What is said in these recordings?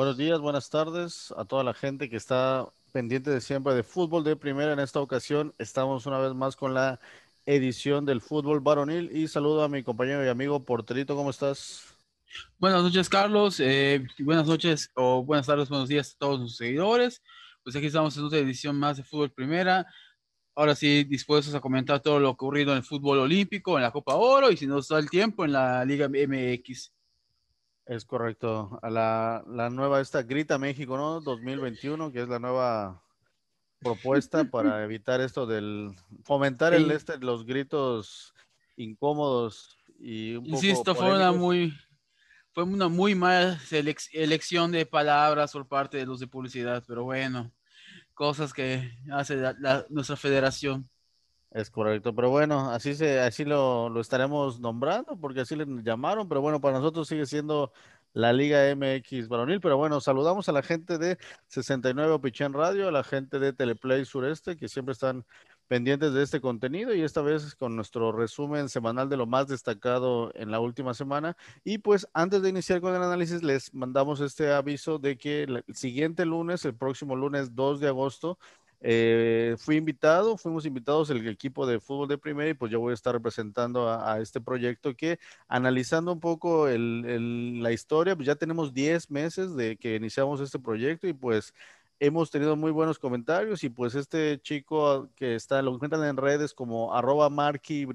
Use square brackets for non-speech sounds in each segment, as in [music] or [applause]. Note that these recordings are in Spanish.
Buenos días, buenas tardes a toda la gente que está pendiente de siempre de fútbol de primera. En esta ocasión estamos una vez más con la edición del fútbol varonil y saludo a mi compañero y amigo Porterito, ¿cómo estás? Buenas noches, Carlos. Eh, buenas noches o buenas tardes, buenos días a todos los seguidores. Pues aquí estamos en otra edición más de fútbol primera. Ahora sí, dispuestos a comentar todo lo ocurrido en el fútbol olímpico, en la Copa Oro y si nos da el tiempo en la Liga MX. Es correcto. A la, la nueva, esta Grita México, ¿no? 2021, que es la nueva propuesta para [laughs] evitar esto del fomentar el este los gritos incómodos y un Insisto, fue una muy fue una muy mala elección de palabras por parte de los de publicidad, pero bueno, cosas que hace nuestra federación. Es correcto, pero bueno, así se, así lo, lo, estaremos nombrando, porque así le llamaron, pero bueno, para nosotros sigue siendo la Liga MX varonil, pero bueno, saludamos a la gente de 69 Opichén Radio, a la gente de Teleplay Sureste, que siempre están pendientes de este contenido y esta vez con nuestro resumen semanal de lo más destacado en la última semana. Y pues antes de iniciar con el análisis, les mandamos este aviso de que el siguiente lunes, el próximo lunes 2 de agosto, eh, fui invitado, fuimos invitados el equipo de fútbol de primera y pues yo voy a estar representando a, este proyecto que analizando un poco la historia, pues ya tenemos 10 meses de que iniciamos este proyecto y pues hemos tenido muy buenos comentarios y pues este chico que está, lo encuentran en redes como arroba Marky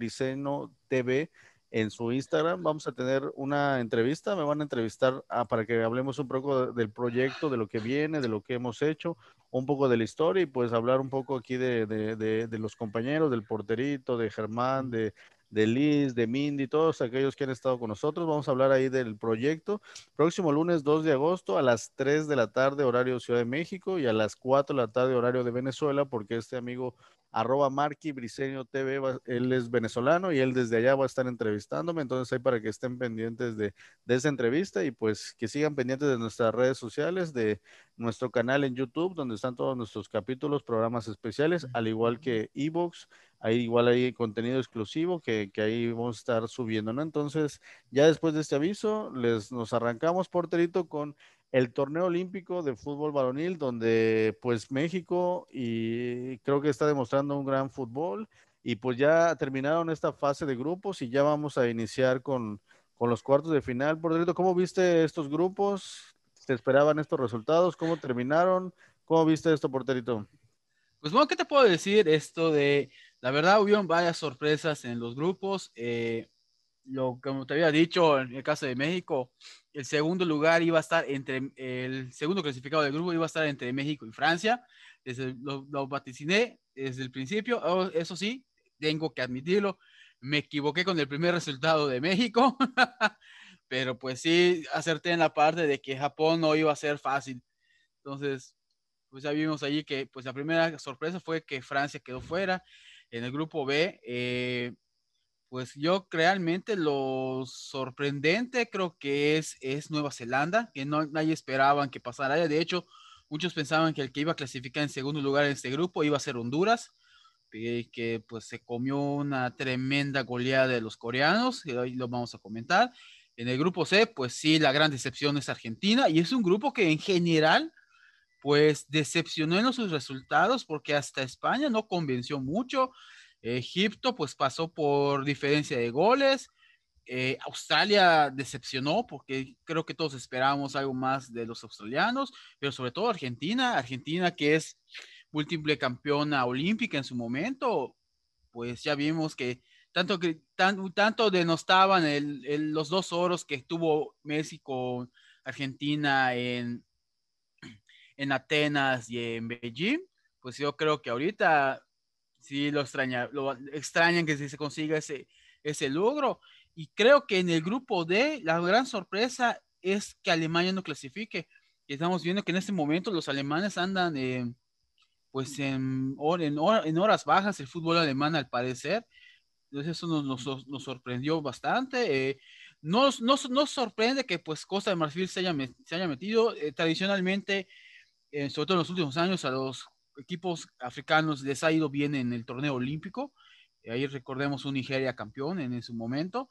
TV, en su Instagram. Vamos a tener una entrevista, me van a entrevistar ah, para que hablemos un poco del proyecto, de lo que viene, de lo que hemos hecho, un poco de la historia y pues hablar un poco aquí de, de, de, los compañeros, del porterito, de Germán, de, de Liz, de Mindy, todos aquellos que han estado con nosotros. Vamos a hablar ahí del proyecto. Próximo lunes 2 de agosto a las 3 de la tarde, horario Ciudad de México, y a las 4 de la tarde, horario de Venezuela, porque este amigo arroba Marky Briseño TV, él es venezolano y él desde allá va a estar entrevistándome, entonces ahí para que estén pendientes de, de esa entrevista y pues que sigan pendientes de nuestras redes sociales, de nuestro canal en YouTube, donde están todos nuestros capítulos, programas especiales, al igual que Evox, ahí igual hay contenido exclusivo que, que, ahí vamos a estar subiendo, ¿no? Entonces, ya después de este aviso, les nos arrancamos, porterito, con el torneo olímpico de fútbol varonil, donde pues México y creo que está demostrando un gran fútbol y pues ya terminaron esta fase de grupos y ya vamos a iniciar con, con los cuartos de final. Por ¿cómo viste estos grupos? ¿Te esperaban estos resultados? ¿Cómo terminaron? ¿Cómo viste esto, porterito? Pues bueno, ¿qué te puedo decir? Esto de, la verdad, hubieron varias sorpresas en los grupos. Eh, lo como te había dicho, en el caso de México, el segundo lugar iba a estar entre, el segundo clasificado del grupo iba a estar entre México y Francia. Desde, lo, lo vaticiné desde el principio. Oh, eso sí, tengo que admitirlo, me equivoqué con el primer resultado de México, [laughs] pero pues sí, acerté en la parte de que Japón no iba a ser fácil. Entonces, pues ya vimos allí que pues la primera sorpresa fue que Francia quedó fuera. En el grupo B, eh, pues yo realmente lo sorprendente creo que es, es Nueva Zelanda, que no nadie esperaban que pasara. De hecho, muchos pensaban que el que iba a clasificar en segundo lugar en este grupo iba a ser Honduras, que, que pues se comió una tremenda goleada de los coreanos, y hoy lo vamos a comentar. En el grupo C, pues sí, la gran decepción es Argentina, y es un grupo que en general, pues decepcionó en sus resultados, porque hasta España no convenció mucho. Egipto pues pasó por diferencia de goles. Eh, Australia decepcionó porque creo que todos esperábamos algo más de los australianos, pero sobre todo Argentina, Argentina que es múltiple campeona olímpica en su momento, pues ya vimos que tanto tanto denostaban el, los dos oros que tuvo Messi con Argentina en, en Atenas y en Beijing, pues yo creo que ahorita sí lo extraña, lo extrañan que se consiga ese, ese logro. Y creo que en el grupo D, la gran sorpresa es que Alemania no clasifique. Estamos viendo que en este momento los alemanes andan pues en, en, en, horas bajas el fútbol alemán al parecer. Entonces eso nos, nos, sorprendió bastante. Eh, nos, nos, nos, sorprende que pues Costa de Marfil se haya, se haya metido. Eh, tradicionalmente, eh, sobre todo en los últimos años, a los equipos africanos les ha ido bien en el torneo olímpico. Ahí recordemos un Nigeria campeón en, su momento.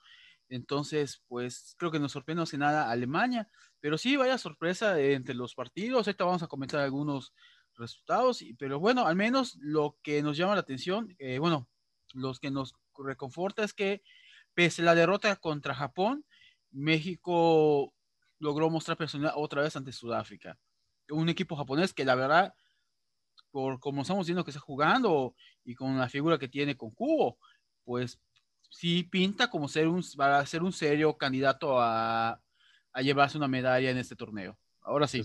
Entonces, pues creo que nos sorprende hace nada Alemania, Pero sí, vaya sorpresa entre los partidos. Ahorita vamos a comentar algunos resultados, pero bueno, al menos lo que nos llama la atención, eh, bueno, los que nos reconforta es que pese a la derrota contra Japón, México logró mostrar personalidad otra vez ante Sudáfrica. Un equipo japonés que la verdad, por como estamos viendo que está jugando y con la figura que tiene con Cubo, pues sí pinta como ser un, a ser un serio candidato a, llevarse una medalla en este torneo. Ahora sí.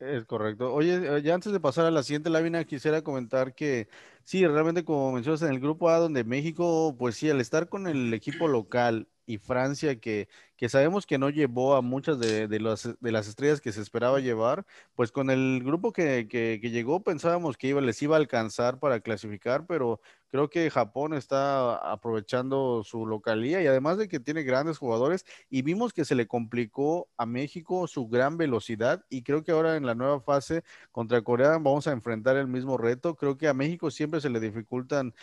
Es correcto. Oye, ya antes de pasar a la siguiente lámina, quisiera comentar que sí, realmente como mencionas en el grupo A, donde México, pues sí, al estar con el equipo local y Francia, que, que sabemos que no llevó a muchas de, de, las, de las estrellas que se esperaba llevar, pues con el grupo que, que, que llegó pensábamos que iba, les iba a alcanzar para clasificar, pero Creo que Japón está aprovechando su localía y además de que tiene grandes jugadores y vimos que se le complicó a México su gran velocidad y creo que ahora en la nueva fase contra Corea vamos a enfrentar el mismo reto. Creo que a México siempre se le dificultan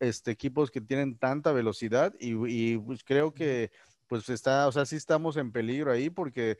este, equipos que tienen tanta velocidad y, y pues creo que pues está, o sea, sí estamos en peligro ahí porque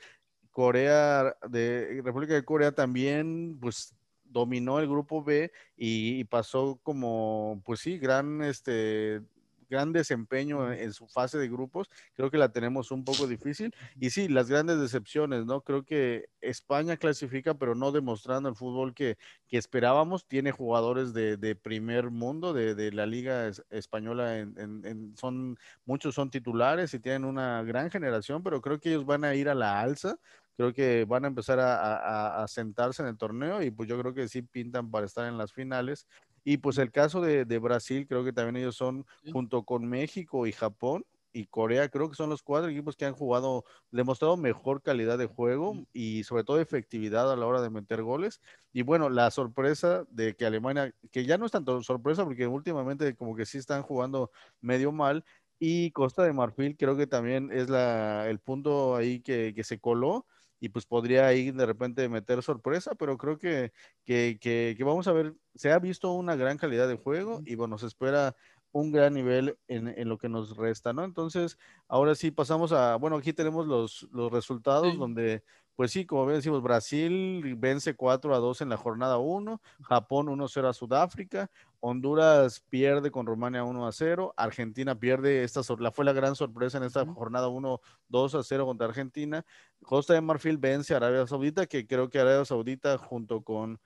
Corea, de República de Corea también, pues dominó el grupo B y, y, pasó como, pues sí, gran, este, gran desempeño en su fase de grupos. Creo que la tenemos un poco difícil. Y sí, las grandes decepciones, ¿no? Creo que España clasifica, pero no demostrando el fútbol que, que esperábamos. Tiene jugadores de, de primer mundo, de, de, la liga española, en, en, en, son, muchos son titulares y tienen una gran generación, pero creo que ellos van a ir a la alza creo que van a empezar a, a, a, sentarse en el torneo y pues yo creo que sí pintan para estar en las finales. Y pues el caso de, de Brasil, creo que también ellos son, junto con México y Japón, y Corea, creo que son los cuatro equipos que han jugado, demostrado mejor calidad de juego y sobre todo efectividad a la hora de meter goles. Y bueno, la sorpresa de que Alemania, que ya no es tanto sorpresa porque últimamente como que sí están jugando medio mal, y Costa de Marfil creo que también es la, el punto ahí que, que se coló y pues podría ahí de repente meter sorpresa, pero creo que, que, que, que, vamos a ver, se ha visto una gran calidad de juego y bueno, se espera un gran nivel en, en lo que nos resta, ¿no? Entonces, ahora sí pasamos a, bueno, aquí tenemos los, los resultados sí. donde pues sí, como bien decimos, Brasil vence 4 a 2 en la jornada 1, Japón 1-0 a Sudáfrica, Honduras pierde con Rumania 1 a 0, Argentina pierde, esta la, fue la gran sorpresa en esta jornada 1, 2 a 0 contra Argentina, Costa de Marfil vence a Arabia Saudita, que creo que Arabia Saudita junto con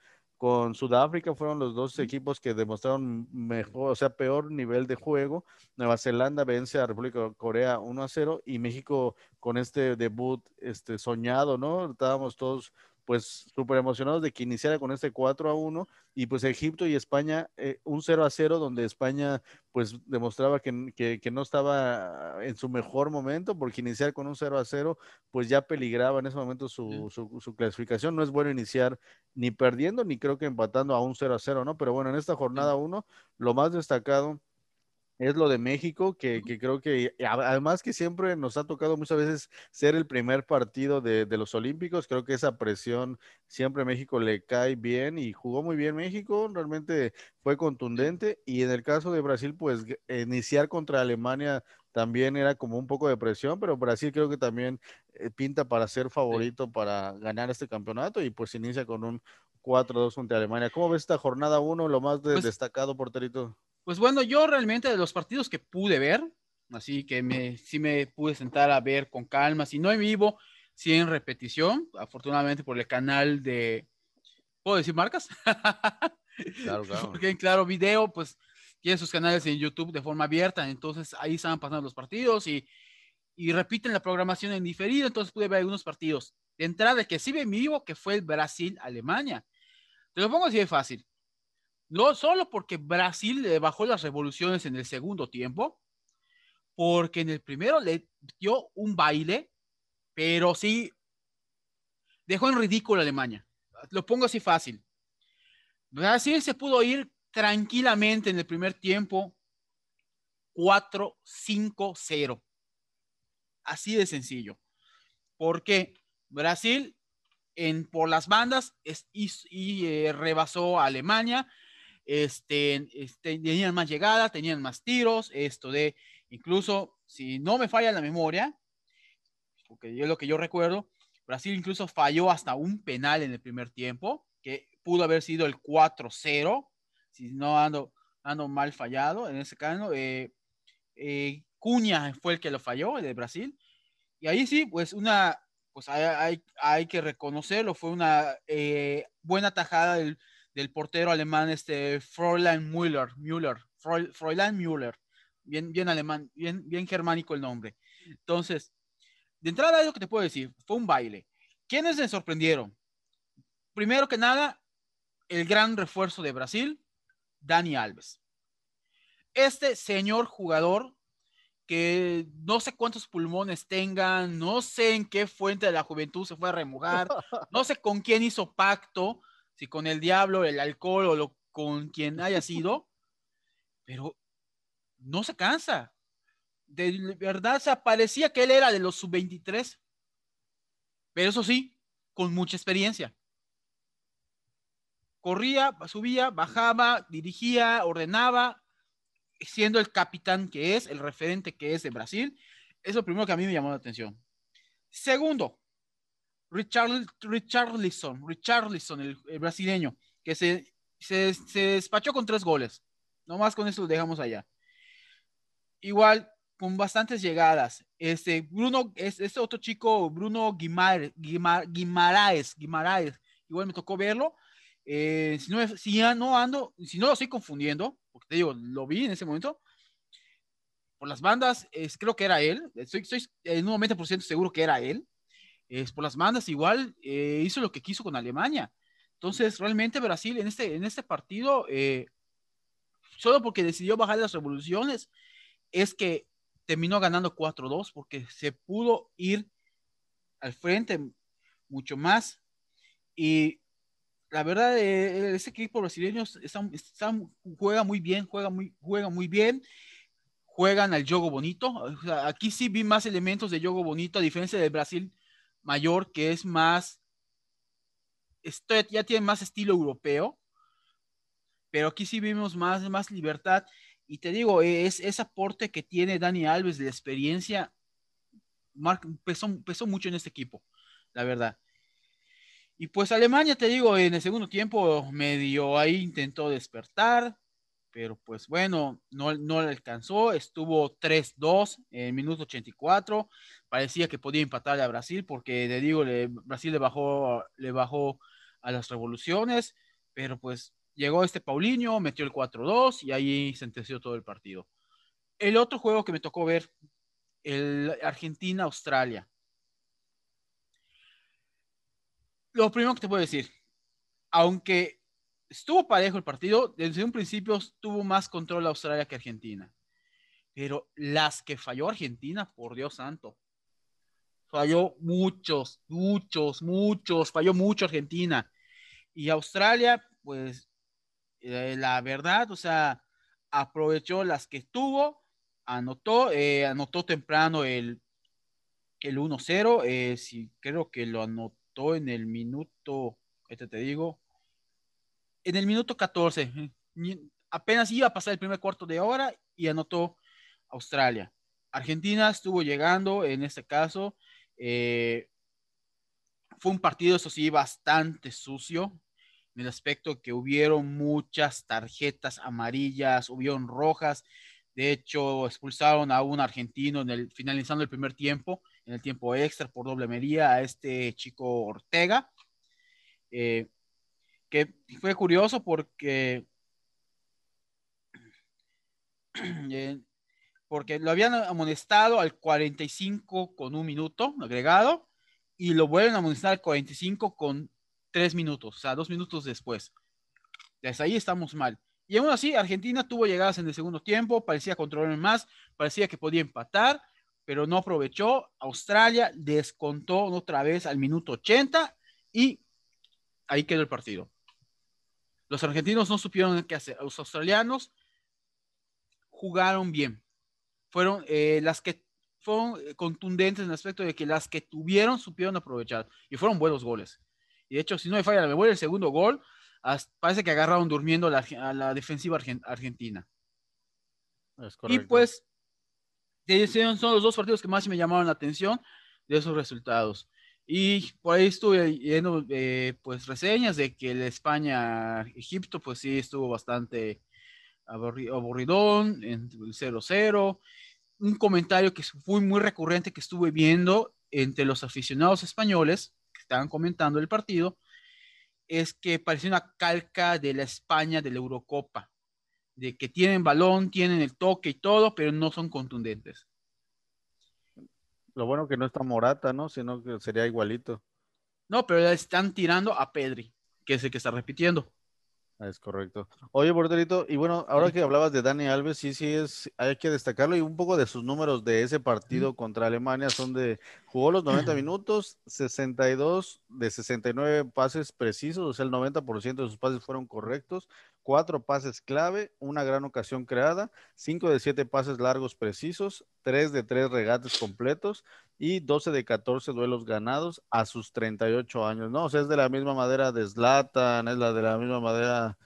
con Sudáfrica fueron los dos equipos que demostraron mejor, o sea, peor nivel de juego. Nueva Zelanda vence a República de Corea 1 a 0 y México con este debut este soñado, ¿no? Estábamos todos pues súper emocionados de que iniciara con este 4 a 1 y pues Egipto y España eh, un 0 a 0 donde España pues demostraba que, que, que, no estaba en su mejor momento porque iniciar con un 0 a 0 pues ya peligraba en ese momento su, su, su clasificación, no es bueno iniciar ni perdiendo ni creo que empatando a un 0 a 0, ¿no? Pero bueno, en esta jornada 1 lo más destacado es lo de México, que, que, creo que además que siempre nos ha tocado muchas veces ser el primer partido de, de, los Olímpicos, creo que esa presión siempre a México le cae bien y jugó muy bien México, realmente fue contundente y en el caso de Brasil, pues iniciar contra Alemania también era como un poco de presión, pero Brasil creo que también eh, pinta para ser favorito sí. para ganar este campeonato y pues inicia con un 4-2 contra Alemania. ¿Cómo ves esta jornada 1, lo más de, pues, destacado, porterito? Pues bueno, yo realmente de los partidos que pude ver, así que me, sí me pude sentar a ver con calma, si no en vivo, sí en repetición, afortunadamente por el canal de, ¿puedo decir marcas? [laughs] Claro, claro. Porque en Claro Video, pues tiene sus canales en YouTube de forma abierta, entonces ahí estaban pasando los partidos y, y repiten la programación en diferido, entonces pude ver algunos partidos. De entrada, que sí ve en vivo, que fue el Brasil-Alemania. Te lo pongo así de fácil. No solo porque Brasil le bajó las revoluciones en el segundo tiempo, porque en el primero le dio un baile, pero sí dejó en ridículo a Alemania. Lo pongo así fácil. Brasil se pudo ir tranquilamente en el primer tiempo 4-5-0. Así de sencillo. Porque Brasil en, por las bandas es, y, eh, rebasó a Alemania este, este, tenían más llegada, tenían más tiros, esto de, incluso, si no me falla la memoria, porque es lo que yo recuerdo, Brasil incluso falló hasta un penal en el primer tiempo, que pudo haber sido el 4-0, si no ando, ando mal fallado en ese caso. Eh, eh, Cuña fue el que lo falló, el de Brasil. Y ahí sí, pues una, pues hay, hay, que reconocerlo, fue una eh, buena tajada del, del, portero alemán, este Fräulein Müller, Müller, Fräulein Müller, bien, bien alemán, bien, bien germánico el nombre. Entonces, de entrada, lo que te puedo decir, fue un baile. ¿Quiénes se sorprendieron? Primero que nada, el gran refuerzo de Brasil, Dani Alves. Este señor jugador que no sé cuántos pulmones tengan, no sé en qué fuente de la juventud se fue a remojar, [laughs] no sé con quién hizo pacto, si con el diablo, el alcohol o con quien haya sido, pero no se cansa. De verdad, se parecía que él era de los sub-23, pero eso sí, con mucha experiencia. Corría, subía, bajaba, dirigía, ordenaba, siendo el capitán que es, el referente que es de Brasil. Es lo primero que a mí me llamó la atención. Segundo, Richard, Richarlison, el, brasileño, que se, se, se, despachó con tres goles. Nomás con eso lo dejamos allá. Igual, con bastantes llegadas. Este, Bruno, este otro chico, Bruno Guimar, Guimaraes, Guimaraes, igual me tocó verlo. Eh, si, no, si no ando, si no lo estoy confundiendo, porque te digo, lo vi en ese momento, por las bandas, es, creo que era él, estoy, estoy en un 90% seguro que era él, es, por las bandas igual eh, hizo lo que quiso con Alemania. Entonces, realmente Brasil en este, en este partido, eh, solo porque decidió bajar las revoluciones, es que terminó ganando 4-2 porque se pudo ir al frente mucho más. Y la verdad, eh, ese equipo brasileño juega muy bien, juega muy, juega muy bien, juegan al juego bonito. aquí sí vi más elementos de juego bonito, a diferencia del Brasil mayor, que es más, esto ya tiene más estilo europeo, pero aquí sí vimos más, más libertad. Y te digo, es ese aporte que tiene Dani Alves de la experiencia, pesó, pesó mucho en este equipo, la verdad. Y pues Alemania, te digo, en el segundo tiempo medio ahí intentó despertar, pero pues bueno, no, no le alcanzó, estuvo 3-2 en minuto 84, parecía que podía empatar a Brasil porque, te digo, Brasil le bajó, le bajó a las revoluciones, pero pues llegó este Paulinho, metió el 4-2 y ahí sentenció todo el partido. El otro juego que me tocó ver, el Argentina-Australia. lo primero que te puedo decir, aunque estuvo parejo el partido, desde un principio tuvo más control Australia que Argentina. Pero las que falló Argentina, por Dios santo, falló muchos, muchos, muchos, falló mucho Argentina. Y Australia, pues, eh, la verdad, o sea, aprovechó las que tuvo, anotó, eh, anotó temprano el, el 1-0, eh, sí, creo que lo anotó en el minuto, este te digo, en el minuto 14. Apenas iba a pasar el primer cuarto de hora y anotó Australia. Argentina estuvo llegando en este caso. Eh, fue un partido, eso sí, bastante sucio, en el aspecto que hubieron muchas tarjetas amarillas, hubieron rojas. De hecho, expulsaron a un argentino en el, finalizando el primer tiempo en el tiempo extra por doble medida a este chico Ortega, eh, que fue curioso porque, [clears throat] eh, porque lo habían amonestado al 45 con un minuto agregado y lo vuelven a amonestar al 45 con tres minutos, o sea, dos minutos después. Desde ahí estamos mal. Y aún así, Argentina tuvo llegadas en el segundo tiempo, parecía controlar más, parecía que podía empatar, pero no aprovechó. Australia descontó otra vez al minuto 80 y ahí quedó el partido. Los argentinos no supieron qué hacer. Los australianos jugaron bien. Fueron eh, las que fueron contundentes en el aspecto de que las que tuvieron supieron aprovechar y fueron buenos goles. Y de hecho, si no me falla la memoria, el segundo gol parece que agarraron durmiendo a la defensiva argentina. y pues son los dos partidos que más me llamaron la atención de esos resultados. Y por ahí estuve viendo eh, pues reseñas de que el España-Egipto pues sí estuvo bastante aburridón, en el 0-0. Un comentario que fue muy recurrente que estuve viendo entre los aficionados españoles que estaban comentando el partido es que parecía una calca de la España de la Eurocopa, de que tienen balón, tienen el toque y todo, pero no son contundentes. Lo bueno que no está Morata, ¿no? Sino que sería igualito. No, pero están tirando a Pedri, que es el que está repitiendo. Es correcto. Oye, porterito, y bueno, ahora que hablabas de Dani Alves, sí, sí, es, hay que destacarlo y un poco de sus números de ese partido contra Alemania son de, jugó los 90 [clears throat] minutos, 62 de 69 pases precisos, o sea, el 90% de sus pases fueron correctos, cuatro pases clave, una gran ocasión creada, cinco de siete pases largos precisos, tres de tres regates completos y 12 de 14 duelos ganados a sus 38 años, ¿no? O sea, es de la misma madera de Zlatan, es la de la misma madera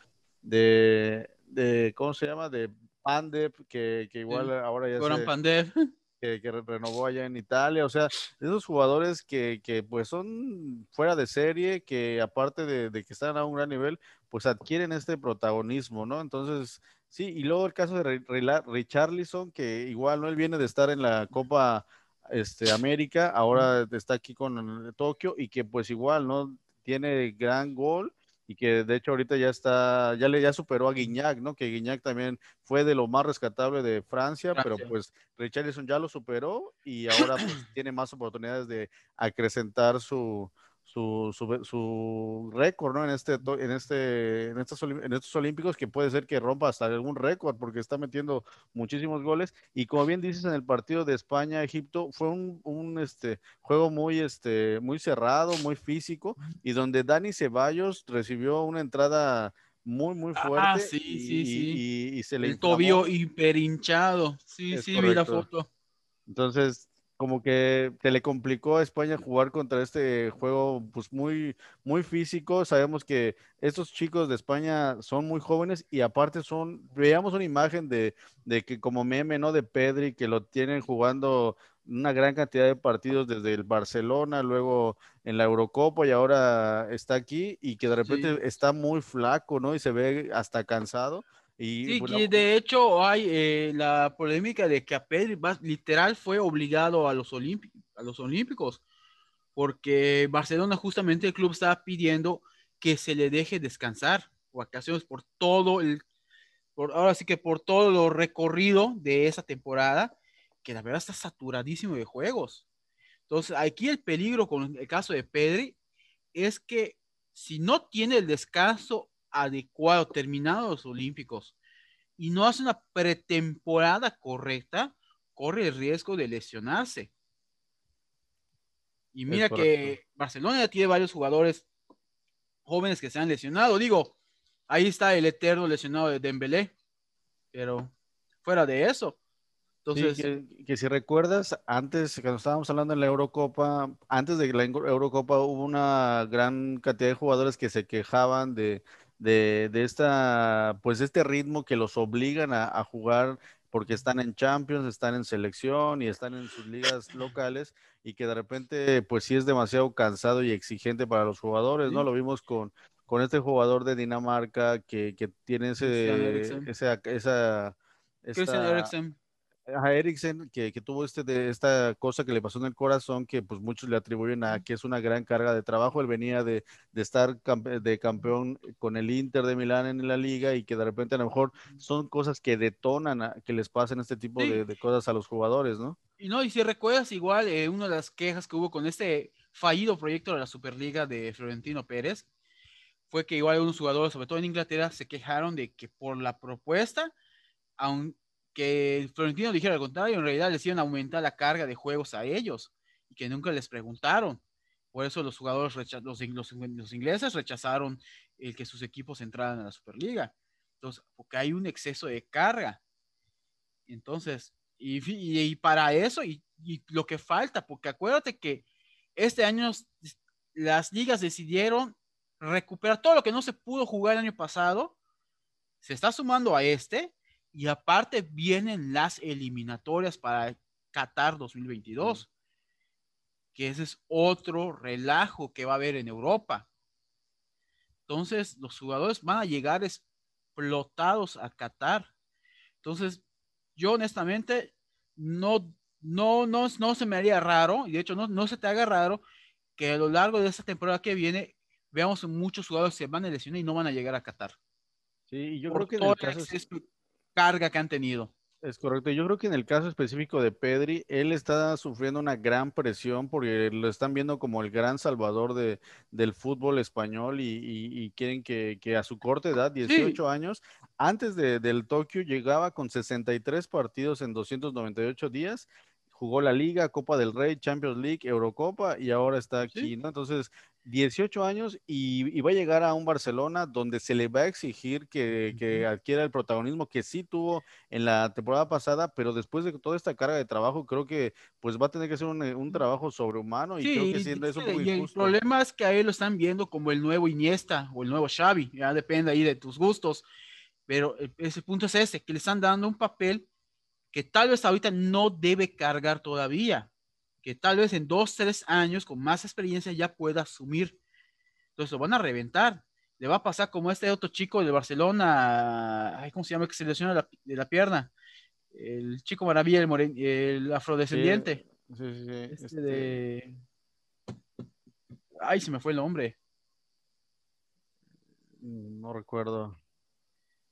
de, de ¿cómo se llama? De Pandev, que, que igual ahora ya se... Pandev. Que, que, renovó allá en Italia, o sea, esos jugadores que, que pues son fuera de serie, que aparte de, de, que están a un gran nivel, pues adquieren este protagonismo, ¿no? Entonces, sí, y luego el caso de Richarlison, que igual, ¿no? Él viene de estar en la Copa este, América, ahora está aquí con Tokio y que pues igual, ¿no? Tiene gran gol y que de hecho ahorita ya está, ya le ya superó a Guiñac, ¿no? Que Guiñac también fue de lo más rescatable de Francia, pero pues Richarlison ya lo superó y ahora pues tiene más oportunidades de acrecentar su, su, su, su récord, ¿no? En este, en este, en estos, en estos olímpicos que puede ser que rompa hasta algún récord porque está metiendo muchísimos goles y como bien dices en el partido de España Egipto fue un, un este juego muy este muy cerrado, muy físico y donde Dani Ceballos recibió una entrada muy, muy ah, fuerte. Ah, sí, y, sí, sí. Y, se le El tobillo hiper hinchado. Sí, sí, vi la foto. Entonces, como que te le complicó a España jugar contra este juego pues muy muy físico. Sabemos que estos chicos de España son muy jóvenes y aparte son veíamos una imagen de, de que como meme, ¿no? de Pedri que lo tienen jugando una gran cantidad de partidos desde el Barcelona, luego en la Eurocopa y ahora está aquí y que de repente está muy flaco, ¿no? Y se ve hasta cansado. Y, sí, de hecho hay eh, la polémica de que a Pedri literal fue obligado a los, a los Olímpicos, porque Barcelona justamente el club estaba pidiendo que se le deje descansar vacaciones por todo el, por, ahora sí que por todo lo recorrido de esa temporada, que la verdad está saturadísimo de juegos. Entonces aquí el peligro con el caso de Pedri es que si no tiene el descanso adecuado, terminados los Olímpicos, y no hace una pretemporada correcta, corre el riesgo de lesionarse. Y mira que Barcelona ya tiene varios jugadores jóvenes que se han lesionado. Digo, ahí está el eterno lesionado de Dembélé, pero fuera de eso. Entonces, que, si recuerdas, antes, cuando estábamos hablando en la Eurocopa, antes de la Eurocopa hubo una gran cantidad de jugadores que se quejaban de, de, de esta, pues este ritmo que los obligan a, jugar porque están en Champions, están en selección y están en sus ligas locales y que de repente pues sí es demasiado cansado y exigente para los jugadores, ¿no? Lo vimos con, con este jugador de Dinamarca que, que tiene ese, esa, esa, a Eriksen, que, que, tuvo este de, esta cosa que le pasó en el corazón, que pues muchos le atribuyen a que es una gran carga de trabajo. Él venía de, de estar de campeón con el Inter de Milán en la liga y que de repente a lo mejor son cosas que detonan que les pasen este tipo de, de, cosas a los jugadores, ¿no? Y no, y si recuerdas igual, eh, una de las quejas que hubo con este fallido proyecto de la Superliga de Florentino Pérez fue que igual algunos jugadores, sobre todo en Inglaterra, se quejaron de que por la propuesta, aun que Florentino dijera al contrario, en realidad les iban a aumentar la carga de juegos a ellos y que nunca les preguntaron. Por eso los jugadores, los, los, ingleses rechazaron el que sus equipos entraran a la Superliga. Entonces, porque hay un exceso de carga. Entonces, y, y, para eso, y, y, lo que falta, porque acuérdate que este año las ligas decidieron recuperar todo lo que no se pudo jugar el año pasado, se está sumando a este, y aparte vienen las eliminatorias para Qatar 2022. que ese es otro relajo que va a haber en Europa. Entonces, los jugadores van a llegar explotados a Qatar. Entonces, yo honestamente no, no, no, no se me haría raro, y de hecho no, no se te haga raro que a lo largo de esta temporada que viene veamos muchos jugadores que van a lesionar y no van a llegar a Qatar. Sí, yo creo que en el caso es carga que han tenido. Es correcto. Yo creo que en el caso específico de Pedri, él está sufriendo una gran presión porque lo están viendo como el gran salvador de, del fútbol español y, quieren que, a su corta edad, 18 años, antes de, del Tokio llegaba con 63 partidos en 298 días jugó la Liga, Copa del Rey, Champions League, Eurocopa y ahora está aquí, ¿no? Entonces, 18 años y, va a llegar a un Barcelona donde se le va a exigir que, adquiera el protagonismo que sí tuvo en la temporada pasada, pero después de toda esta carga de trabajo, creo que pues va a tener que ser un, un trabajo sobrehumano y creo que siendo eso muy El problema es que ahí lo están viendo como el nuevo Iniesta o el nuevo Xavi, ya depende ahí de tus gustos, pero ese punto es ese, que le están dando un papel que tal vez ahorita no debe cargar todavía que tal vez en dos, tres años con más experiencia ya pueda asumir. Entonces lo van a reventar. Le va a pasar como este otro chico de Barcelona, ay, ¿cómo se llama? Que se lesiona de la pierna. El chico maravilla, el, el afrodescendiente. Sí, sí, sí. Este este de... Ay, se me fue el nombre. No recuerdo.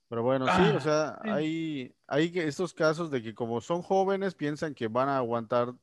Pero bueno, sí, o sea, ah, hay, hay estos casos de que como son jóvenes piensan que van a aguantar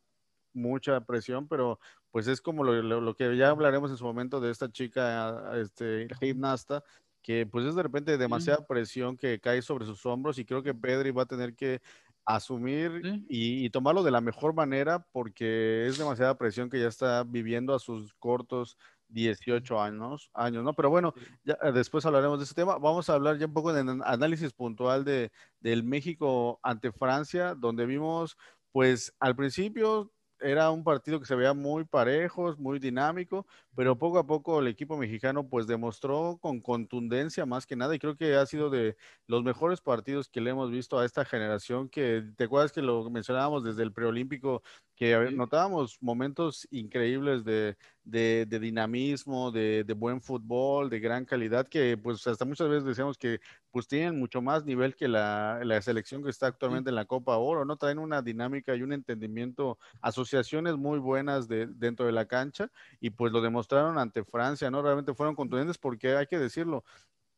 mucha presión, pero pues es como lo, que ya hablaremos en su momento de esta chica, este, gimnasta, que pues es de repente demasiada presión que cae sobre sus hombros y creo que Pedri va a tener que asumir y, tomarlo de la mejor manera porque es demasiada presión que ya está viviendo a sus cortos 18 años, años, ¿no? Pero bueno, ya eh, después hablaremos de ese tema. Vamos a hablar ya un poco de análisis puntual de, del México ante Francia, donde vimos, pues al principio era un partido que se veía muy parejos, muy dinámico, pero poco a poco el equipo mexicano pues demostró con contundencia más que nada y creo que ha sido de los mejores partidos que le hemos visto a esta generación que te acuerdas que lo mencionábamos desde el preolímpico que notábamos momentos increíbles de, de, dinamismo, de, de, buen fútbol, de gran calidad, que pues hasta muchas veces decíamos que pues tienen mucho más nivel que la, la selección que está actualmente en la Copa Oro, ¿no? Traen una dinámica y un entendimiento, asociaciones muy buenas de, dentro de la cancha y pues lo demostraron ante Francia, ¿no? Realmente fueron contundentes porque hay que decirlo,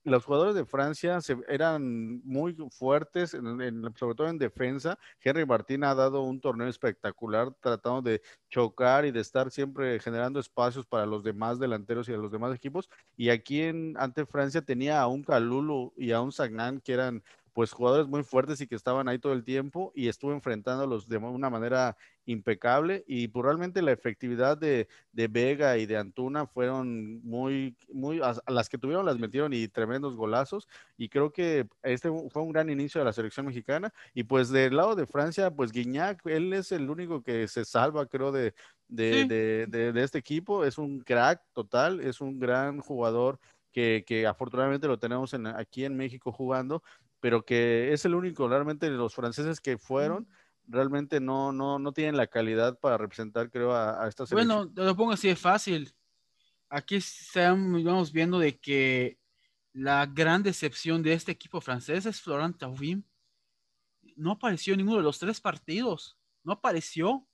los jugadores de Francia se, eran muy fuertes, sobre todo en defensa. Henry Martín ha dado un torneo espectacular, tratando de chocar y de estar siempre generando espacios para los demás delanteros y a los demás equipos. Y aquí en, ante Francia tenía a un Calulu y a un Sagnan que eran pues jugadores muy fuertes y que estaban ahí todo el tiempo y estuvo enfrentándolos de una manera impecable y pues, realmente la efectividad de, de, Vega y de Antuna fueron muy, muy, a, las que tuvieron las metieron y tremendos golazos y creo que este fue un gran inicio de la selección mexicana y pues del lado de Francia, pues Guiñac, él es el único que se salva creo de, de, de, de este equipo, es un crack total, es un gran jugador que, que, afortunadamente lo tenemos en, aquí en México jugando pero que es el único, realmente los franceses que fueron, realmente no, no, no tienen la calidad para representar, creo, a, a esta selección. Bueno, te lo pongo así de fácil. Aquí estamos viendo de que la gran decepción de este equipo francés es Florent Tauvin. No apareció en ninguno de los tres partidos. No apareció.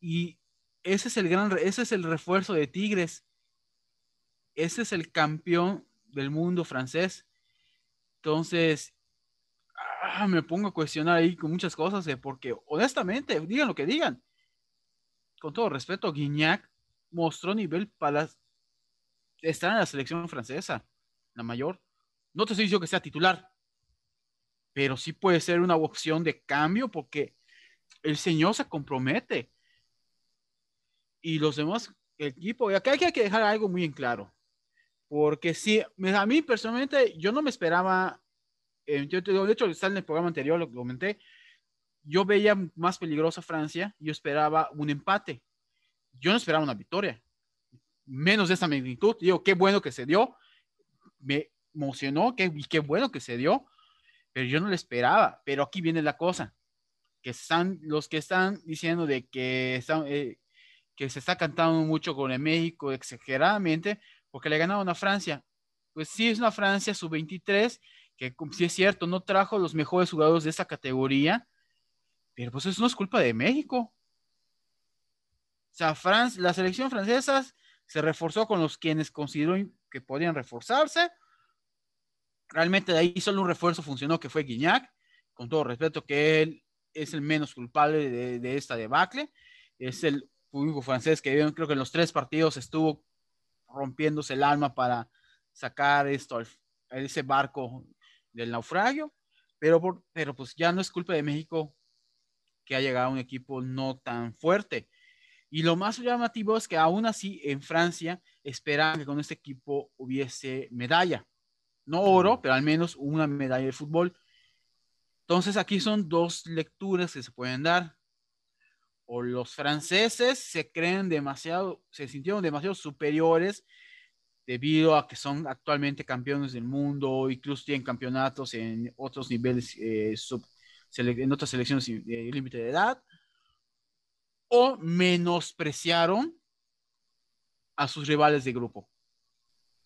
Y ese es el gran, ese es el refuerzo de Tigres. Ese es el campeón del mundo francés. Entonces, ah, me pongo a cuestionar ahí con muchas cosas, eh, porque honestamente, digan lo que digan, con todo respeto, Guignac mostró nivel para estar en la selección francesa, la mayor. No te estoy diciendo que sea titular, pero sí puede ser una opción de cambio porque el señor se compromete. Y los demás equipos, y acá hay que dejar algo muy en claro. Porque sí, a mí personalmente, yo no me esperaba, eh, yo, de hecho, está en el programa anterior, lo que comenté, yo veía más peligrosa Francia, yo esperaba un empate. Yo no esperaba una victoria, menos de esa magnitud. Digo, qué bueno que se dio, me emocionó, qué, qué bueno que se dio, pero yo no lo esperaba. Pero aquí viene la cosa, que están los que están diciendo de que están, eh, que se está cantando mucho con el México exageradamente porque le ganaron a Francia. Pues sí, es una Francia sub-23 que sí es cierto, no trajo los mejores jugadores de esa categoría, pero pues eso no es culpa de México. O sea, Francia, la selección francesa se reforzó con los quienes consideró que podían reforzarse. Realmente de ahí solo un refuerzo funcionó, que fue Guignac, con todo respeto que él es el menos culpable de, de esta debacle. Es el único francés que creo que en los tres partidos estuvo rompiéndose el alma para sacar esto, ese barco del naufragio, pero, por, pero pues ya no es culpa de México que ha llegado un equipo no tan fuerte. Y lo más llamativo es que aún así en Francia esperaban que con este equipo hubiese medalla. No oro, pero al menos una medalla de fútbol. Entonces aquí son dos lecturas que se pueden dar. O los franceses se creen demasiado, se sintieron demasiado superiores debido a que son actualmente campeones del mundo, incluso tienen campeonatos en otros niveles, eh, en otras selecciones de límite de edad, o menospreciaron a sus rivales de grupo.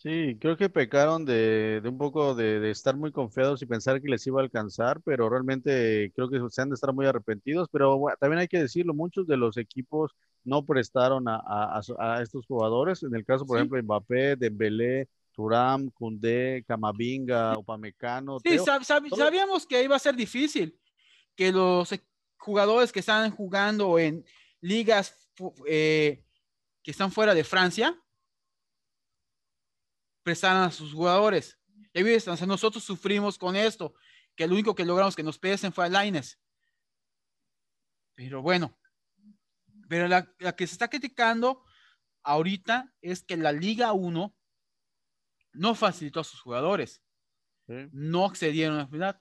Sí, creo que pecaron de, un poco de, estar muy confiados y pensar que les iba a alcanzar, pero realmente creo que se han de estar muy arrepentidos, pero también hay que decirlo, muchos de los equipos no prestaron a, estos jugadores, en el caso, por ejemplo, Mbappé, Dembélé, Turam, Koundé, Camavinga, Upamecano. Sí, sabíamos que iba a ser difícil, que los e, jugadores que están jugando en ligas eh, que están fuera de Francia, prestaran a sus jugadores. Y nosotros sufrimos con esto, que lo único que logramos que nos pesen fue a Laines. Pero bueno, pero la, que se está criticando ahorita es que la Liga 1 no facilitó a sus jugadores. No accedieron a la.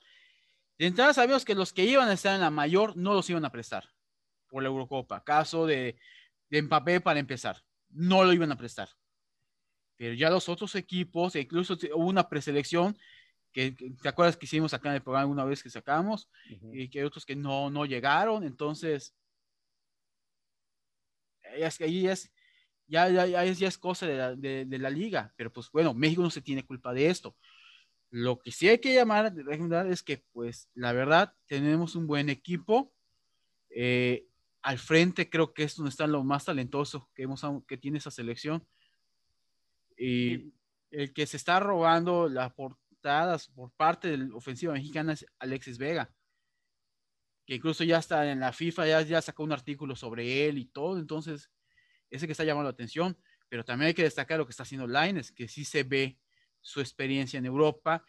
De entrada sabemos que los que iban a estar en la mayor no los iban a prestar por la Eurocopa. Caso de, de Mbappé para empezar. No lo iban a prestar. Pero ya los otros equipos, e incluso hubo una preselección que, te acuerdas que hicimos acá en el programa una vez que sacamos, y que hay otros que no, no llegaron, entonces, es que ahí es, ya, ya, ya, es, ya es cosa de la, de, la, liga, pero pues bueno, México no se tiene culpa de esto. Lo que sí hay que llamar es que, pues, la verdad, tenemos un buen equipo. Eh, al frente creo que es donde está lo más talentoso que, hemos, que tiene esa selección. Y el que se está robando las portadas por parte de la ofensiva mexicana es Alexis Vega, que incluso ya está en la FIFA, ya, ya sacó un artículo sobre él y todo, entonces ese que está llamando la atención, pero también hay que destacar lo que está haciendo Laines, que sí se ve su experiencia en Europa.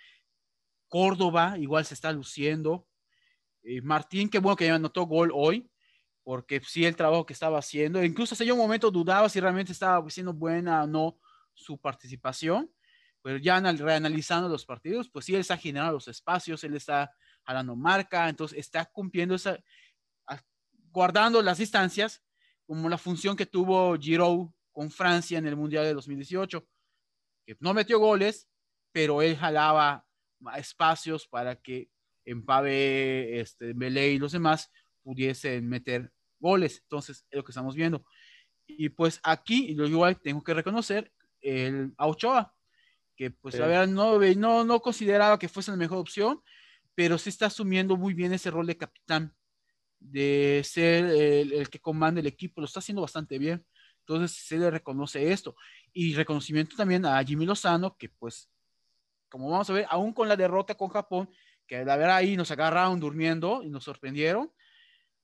Córdoba igual se está luciendo. Eh, Martín, qué bueno que ya anotó gol hoy, porque sí el trabajo que estaba haciendo, incluso hace un momento dudaba si realmente estaba siendo buena o no su participación, pero ya reanalizando los partidos, pues sí, él está generando los espacios, él está jalando marca, entonces está cumpliendo esa, guardando las distancias, como la función que tuvo Giroud con Francia en el Mundial de 2018, que no metió goles, pero él jalaba espacios para que Empabe, este, Belé y los demás pudiesen meter goles. Entonces, es lo que estamos viendo. Y pues aquí, lo igual tengo que reconocer, el, a Ochoa, que pues la verdad no, no, no consideraba que fuese la mejor opción, pero sí está asumiendo muy bien ese rol de capitán, de ser el, que comanda el equipo, lo está haciendo bastante bien. Entonces se le reconoce esto. Y reconocimiento también a Jimmy Lozano, que pues, como vamos a ver, aún con la derrota con Japón, que la verdad ahí nos agarraron durmiendo y nos sorprendieron,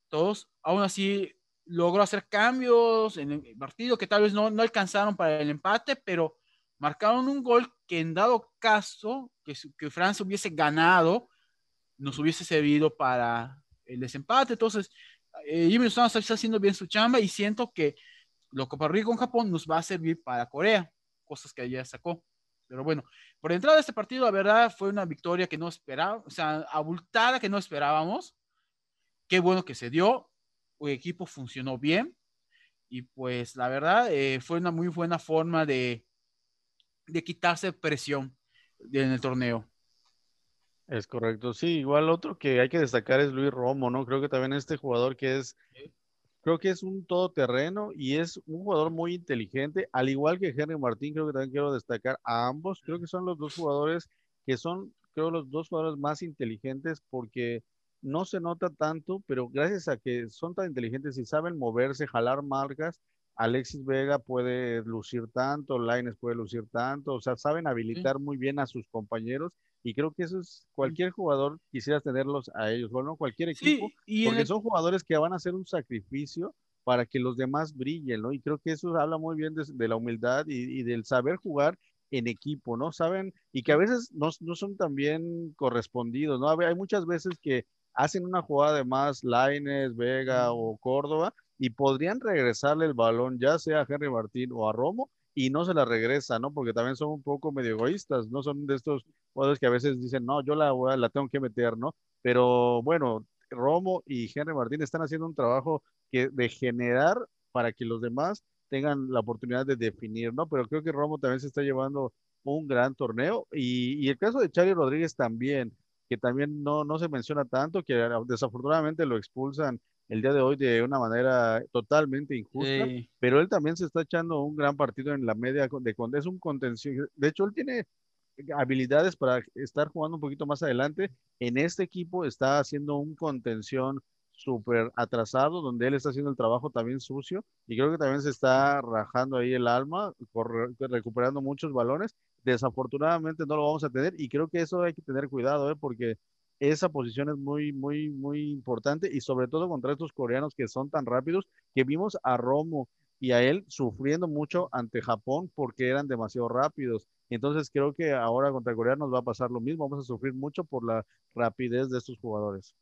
todos, aún así logró hacer cambios en el partido que tal vez no, no alcanzaron para el empate, pero marcaron un gol que en dado caso que, que Francia hubiese ganado, nos hubiese servido para el desempate. Entonces, eh, Jimmy está haciendo bien su chamba y siento que lo que ocurrió con Japón nos va a servir para Corea, cosas que ella sacó. Pero bueno, por entrada de este partido, la verdad fue una victoria que no esperaba, o sea, abultada que no esperábamos. Qué bueno que se dio equipo funcionó bien y pues la verdad eh, fue una muy buena forma de, de quitarse presión en el torneo. Es correcto, sí, igual otro que hay que destacar es Luis Romo, ¿no? Creo que también este jugador que es creo que es un todoterreno y es un jugador muy inteligente, al igual que Henry Martín, creo que también quiero destacar a ambos, creo que son los dos jugadores que son, creo, los dos jugadores más inteligentes porque no se nota tanto, pero gracias a que son tan inteligentes y saben moverse, jalar marcas, Alexis Vega puede lucir tanto, Laines puede lucir tanto, o sea, saben habilitar muy bien a sus compañeros y creo que eso es, cualquier jugador quisiera tenerlos a ellos, bueno, cualquier equipo, porque son jugadores que van a hacer un sacrificio para que los demás brillen, ¿no? Y creo que eso habla muy bien de, la humildad y, del saber jugar en equipo, ¿no? Saben, y que a veces no, no son tan bien correspondidos, ¿no? Hay muchas veces que hacen una jugada de más Laines, Vega o Córdoba y podrían regresarle el balón ya sea a Henry Martín o a Romo y no se la regresa, ¿no? Porque también son un poco medio egoístas, no son de estos jugadores que a veces dicen, no, yo la, la tengo que meter, ¿no? Pero bueno, Romo y Henry Martín están haciendo un trabajo que, de generar para que los demás tengan la oportunidad de definir, ¿no? Pero creo que Romo también se está llevando un gran torneo y, y el caso de Charlie Rodríguez también que también no, no se menciona tanto, que desafortunadamente lo expulsan el día de hoy de una manera totalmente injusta, pero él también se está echando un gran partido en la media de es un contención. De hecho, él tiene habilidades para estar jugando un poquito más adelante. En este equipo está haciendo un contención súper atrasado, donde él está haciendo el trabajo también sucio y creo que también se está rajando ahí el alma, recuperando muchos balones. Desafortunadamente no lo vamos a tener y creo que eso hay que tener cuidado, ¿eh? porque esa posición es muy, muy, muy importante y sobre todo contra estos coreanos que son tan rápidos, que vimos a Romo y a él sufriendo mucho ante Japón porque eran demasiado rápidos. Entonces creo que ahora contra Corea nos va a pasar lo mismo, vamos a sufrir mucho por la rapidez de estos jugadores.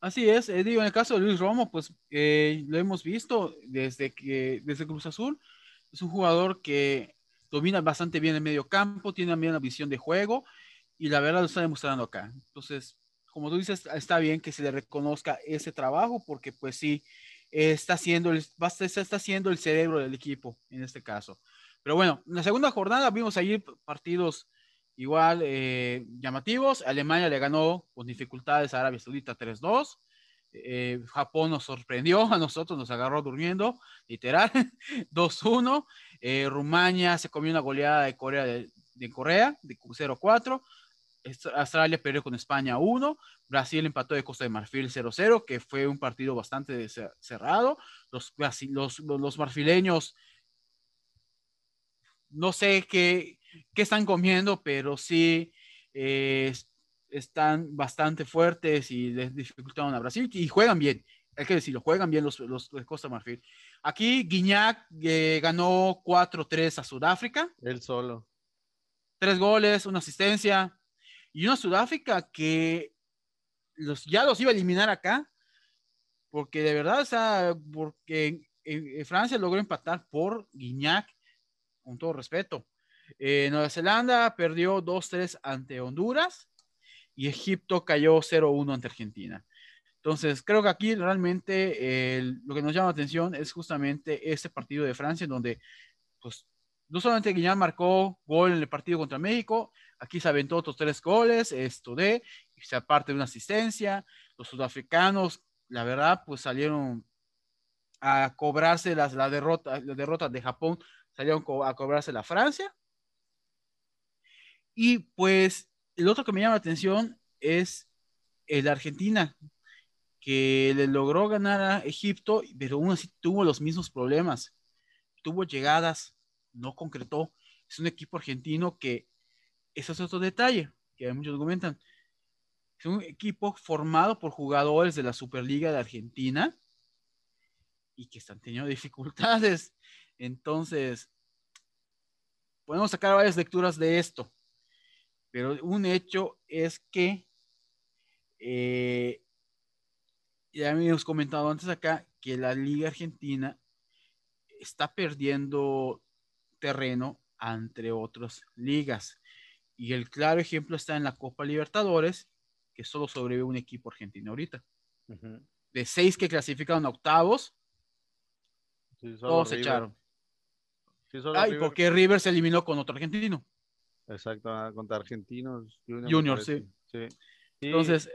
Así es, eh, digo, en el caso de Luis Romo, pues eh, lo hemos visto desde que desde Cruz Azul, es un jugador que domina bastante bien el medio campo, tiene también la visión de juego y la verdad lo está demostrando acá. Entonces, como tú dices, está bien que se le reconozca ese trabajo porque pues sí, está haciendo el, está haciendo el cerebro del equipo en este caso. Pero bueno, en la segunda jornada vimos ahí partidos igual eh, llamativos. Alemania le ganó con dificultades a Arabia Saudita 3-2. Eh, Japón nos sorprendió, a nosotros nos agarró durmiendo, literal, [laughs] 2-1. Eh, Rumania se comió una goleada de Corea de, de Corea, de 0-4. Australia perdió con España 1, Brasil empató de Costa de Marfil 0-0, que fue un partido bastante cerrado. Los, los, los marfileños, no sé qué, qué están comiendo, pero sí eh, están bastante fuertes y les dificultaron a Brasil y juegan bien. Hay que decirlo, juegan bien los, los de Costa Marfil. Aquí Guiñac eh, ganó 4-3 a Sudáfrica. Él solo. Tres goles, una asistencia. Y una Sudáfrica que los, ya los iba a eliminar acá. Porque de verdad, o sea, porque Francia logró empatar por Guiñac, con todo respeto. Eh, Nueva Zelanda perdió 2-3 ante Honduras y Egipto cayó 0-1 ante Argentina. Entonces, creo que aquí realmente lo que nos llama la atención es justamente este partido de Francia, en donde, pues, no solamente Guiñán marcó gol en el partido contra México, aquí se aventó otros tres goles, esto de, y se aparte de una asistencia. Los sudafricanos, la verdad, pues salieron a cobrarse las, la derrota, las derrotas de Japón, salieron a cobrarse la Francia y pues el otro que me llama la atención es el Argentina, que le logró ganar a Egipto, pero aún así tuvo los mismos problemas. Tuvo llegadas, no concretó. Es un equipo argentino que, eso es otro detalle, que muchos comentan. Es un equipo formado por jugadores de la Superliga de Argentina y que están teniendo [laughs] dificultades. Entonces, podemos sacar varias lecturas de esto. Pero un hecho es que, eh, ya habíamos comentado antes acá, que la Liga Argentina está perdiendo terreno entre otras ligas. Y el claro ejemplo está en la Copa Libertadores, que solo sobrevive un equipo argentino ahorita. De seis que clasificaron a octavos, todos se echaron. Ay, porque River se eliminó con otro argentino. Exacto, ah, contra Argentinos Junior. sí. Entonces,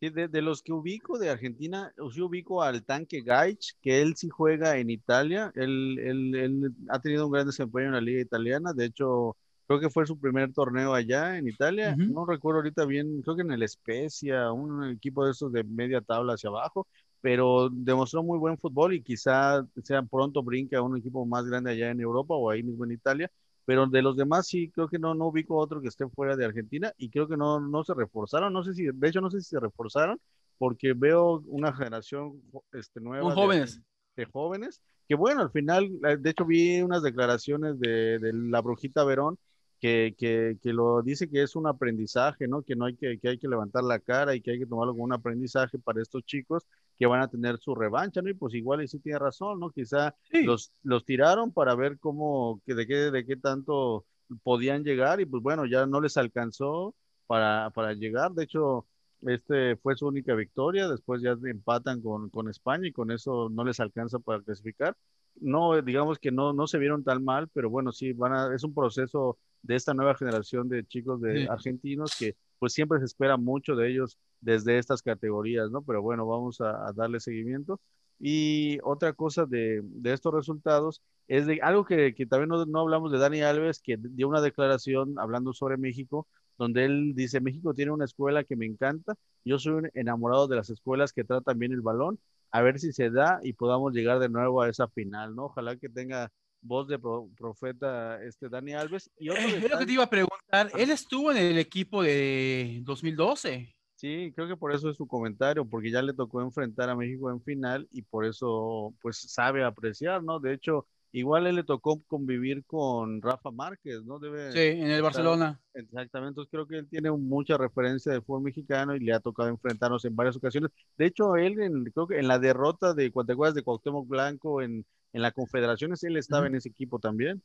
de, los que ubico de Argentina, yo ubico al tanque Gaich, que él sí juega en Italia. Él, él, él, ha tenido un gran desempeño en la liga italiana. De hecho, creo que fue su primer torneo allá en Italia. No recuerdo ahorita bien, creo que en el Spezia, un equipo de esos de media tabla hacia abajo, pero demostró muy buen fútbol y quizá sea pronto brinque a un equipo más grande allá en Europa o ahí mismo en Italia. Pero de los demás sí, creo que no, no ubico otro que esté fuera de Argentina y creo que no, no se reforzaron. No sé si, de hecho, no sé si se reforzaron porque veo una generación este, nueva. jóvenes. De, jóvenes, que bueno, al final, de hecho vi unas declaraciones de, de la Brujita Verón que, que, que, lo dice que es un aprendizaje, ¿no? Que no hay que, que hay que levantar la cara y que hay que tomarlo como un aprendizaje para estos chicos que van a tener su revancha, ¿no? Y pues igual y sí tiene razón, ¿no? Quizá los, los tiraron para ver cómo, que de qué, de qué tanto podían llegar y pues bueno, ya no les alcanzó para, para llegar. De hecho, este fue su única victoria, después ya empatan con, con España y con eso no les alcanza para clasificar. No, digamos que no, no se vieron tan mal, pero bueno, sí, van a, es un proceso de esta nueva generación de chicos de argentinos que pues siempre se espera mucho de ellos desde estas categorías, ¿no? Pero bueno, vamos a, darle seguimiento. Y otra cosa de, estos resultados es de algo que, que también no, no, hablamos de Dani Alves, que dio una declaración hablando sobre México, donde él dice, México tiene una escuela que me encanta, yo soy un enamorado de las escuelas que tratan bien el balón, a ver si se da y podamos llegar de nuevo a esa final, ¿no? Ojalá que tenga voz de profeta este Dani Alves. Y otro eh, lo que te iba a preguntar, él estuvo en el equipo de 2012. Sí, creo que por eso es su comentario, porque ya le tocó enfrentar a México en final y por eso pues sabe apreciar, ¿no? De hecho, igual él le tocó convivir con Rafa Márquez, ¿no? Debe sí, en el Barcelona. Exactamente, entonces creo que él tiene mucha referencia de fútbol mexicano y le ha tocado enfrentarnos en varias ocasiones. De hecho, él en, creo que en la derrota de Cuanteguas de Cuauhtémoc Blanco en en la Confederaciones él estaba en ese equipo también.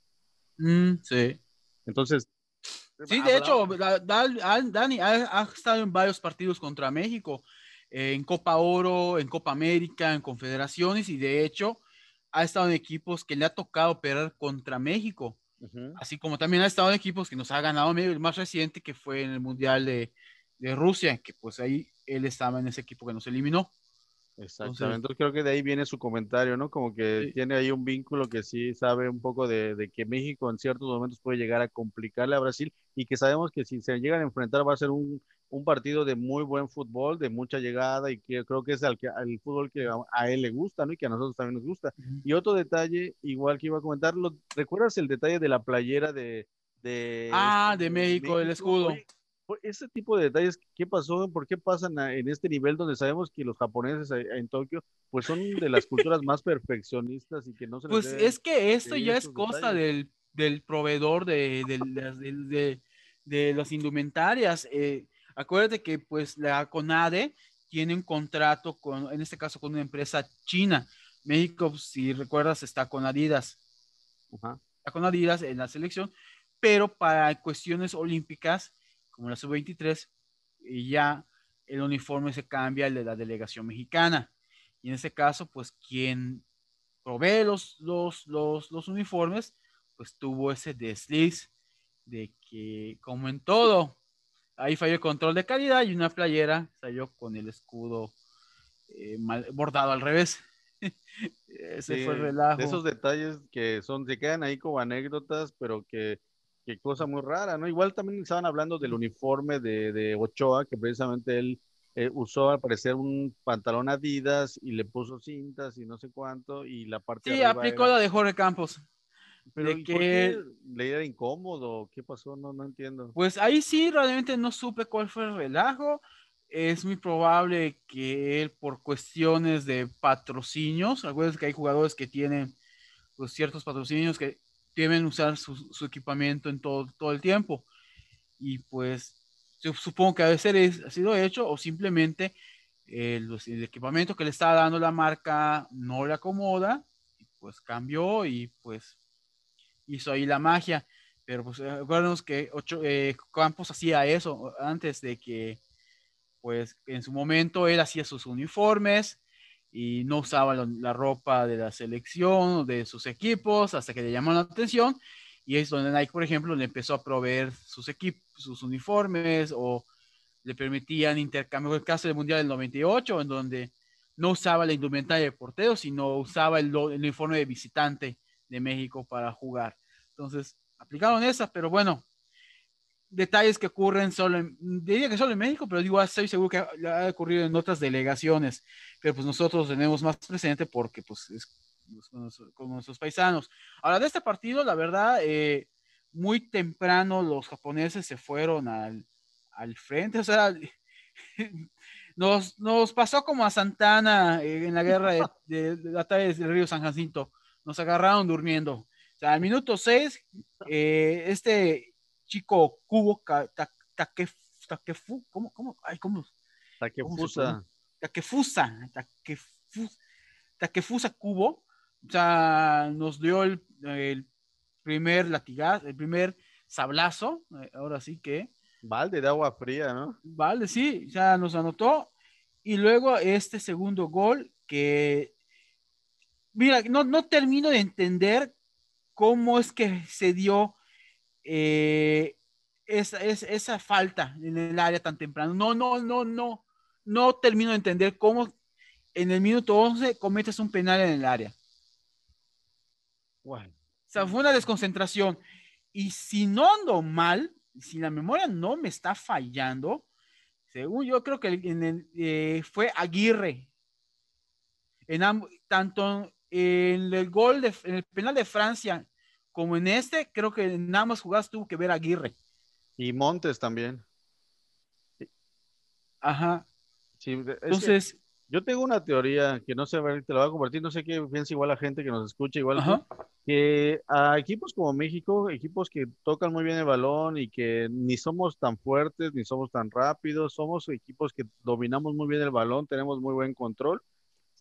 Mm, sí. Entonces. Sí, de hecho, Dani ha, estado en varios partidos contra México, eh, en Copa Oro, en Copa América, en Confederaciones, y de hecho ha estado en equipos que le ha tocado operar contra México. Así como también ha estado en equipos que nos ha ganado el más reciente, que fue en el Mundial de, de Rusia, que pues ahí él estaba en ese equipo que nos eliminó. Exactamente, entonces creo que de ahí viene su comentario, ¿no? Como que tiene ahí un vínculo que sí sabe un poco de, de, que México en ciertos momentos puede llegar a complicarle a Brasil y que sabemos que si se llegan a enfrentar va a ser un, un partido de muy buen fútbol, de mucha llegada y que creo que es al, que, al fútbol que a, él le gusta, ¿no? Y que a nosotros también nos gusta. Y otro detalle, igual que iba a comentar, ¿recuerdas el detalle de la playera de... de ah, de México, el escudo ese tipo de detalles, ¿qué pasó? ¿Por qué pasan en este nivel donde sabemos que los japoneses en Tokio pues son de las culturas más perfeccionistas y que no se les Pues es que esto ya es cosa del, del, proveedor de, de, de, las indumentarias. Eh, acuérdate que pues la CONADE tiene un contrato con, en este caso con una empresa china. México, si recuerdas, está con Adidas. Está con Adidas en la selección, pero para cuestiones olímpicas como la sub-23, y ya el uniforme se cambia al de la delegación mexicana. Y en ese caso, pues quien provee los, los, los, los uniformes, pues tuvo ese desliz de que, como en todo, ahí falló el control de calidad y una playera salió con el escudo eh, bordado al revés. [laughs] Ese fue el relajo. De esos detalles que son, se quedan ahí como anécdotas, pero que qué cosa muy rara, ¿no? Igual también estaban hablando del uniforme de, de Ochoa, que precisamente él eh, usó al parecer un pantalón Adidas y le puso cintas y no sé cuánto, y la parte Sí, aplicó la de Jorge Campos. Pero que le era incómodo? ¿Qué pasó? No, no entiendo. Pues ahí sí, realmente no supe cuál fue el relajo. Es muy probable que él, por cuestiones de patrocinios, acuérdense que hay jugadores que tienen pues, ciertos patrocinios que deben usar su, su, equipamiento en todo, todo el tiempo. Y pues supongo que a veces ha sido hecho o simplemente el, el, equipamiento que le está dando la marca no le acomoda, y pues cambió y pues hizo ahí la magia. Pero pues acuérdenos que ocho, eh, Campos hacía eso antes de que pues en su momento él hacía sus uniformes y no usaba la, ropa de la selección de sus equipos hasta que le llamó la atención y es donde Nike, por ejemplo, le empezó a proveer sus equipos, sus uniformes o le permitían intercambiar, el caso del Mundial del 98, en donde no usaba la indumentaria de portero, sino usaba el, uniforme de visitante de México para jugar. Entonces, aplicaron esas, pero bueno, detalles que ocurren solo en, diría que solo en México, pero digo, estoy seguro que ha ocurrido en otras delegaciones, pero pues nosotros tenemos más presente porque pues es con, nuestros paisanos. Ahora, de este partido, la verdad, eh, muy temprano los japoneses se fueron al, al frente, o sea, [laughs] nos, nos, pasó como a Santana eh, en la guerra de, la tarde del río San Jacinto, nos agarraron durmiendo. O sea, al minuto 6, eh, este chico Cubo, Takefu, ¿cómo, cómo, ay, cómo? Takefusa. Takefusa, Takefusa Cubo, o sea, nos dio el, el primer latigazo, el primer sablazo, eh, ahora sí que, Balde de agua fría, ¿no? Balde, sí, ya nos anotó. Y luego este segundo gol que, mira, no, no termino de entender cómo es que se dio eh, esa, esa, falta en el área tan temprano. No, no, no, no, no termino de entender cómo en el minuto 11 cometes un penal en el área. Bueno. O sea, fue una desconcentración. Y si no ando mal, si la memoria no me está fallando, según yo creo que en el, eh, fue Aguirre. En tanto en el gol, de, en el penal de Francia como en este, creo que en ambas jugadas tuvo que ver Aguirre. Y Montes también. Ajá. Entonces, yo tengo una teoría que no sé, te la voy a compartir, no sé qué piensa igual la gente que nos escucha, igual que a equipos como México, equipos que tocan muy bien el balón y que ni somos tan fuertes, ni somos tan rápidos, somos equipos que dominamos muy bien el balón, tenemos muy buen control,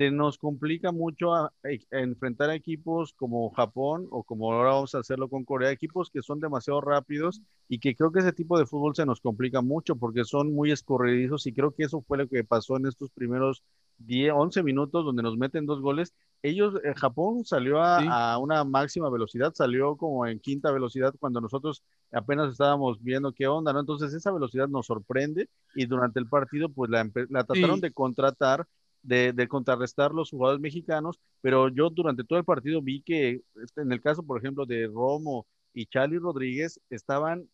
se nos complica mucho a, enfrentar a equipos como Japón o como ahora vamos a hacerlo con Corea, equipos que son demasiado rápidos y que creo que ese tipo de fútbol se nos complica mucho porque son muy escorredizos y creo que eso fue lo que pasó en estos primeros 10, 11 minutos donde nos meten dos goles. Ellos, eh, Japón salió a, una máxima velocidad, salió como en quinta velocidad cuando nosotros apenas estábamos viendo qué onda, ¿no? Entonces esa velocidad nos sorprende y durante el partido pues la, la trataron de contratar de, contrarrestar los jugadores mexicanos, pero yo durante todo el partido vi que este, en el caso, por ejemplo, de Romo y Charlie Rodríguez, estaban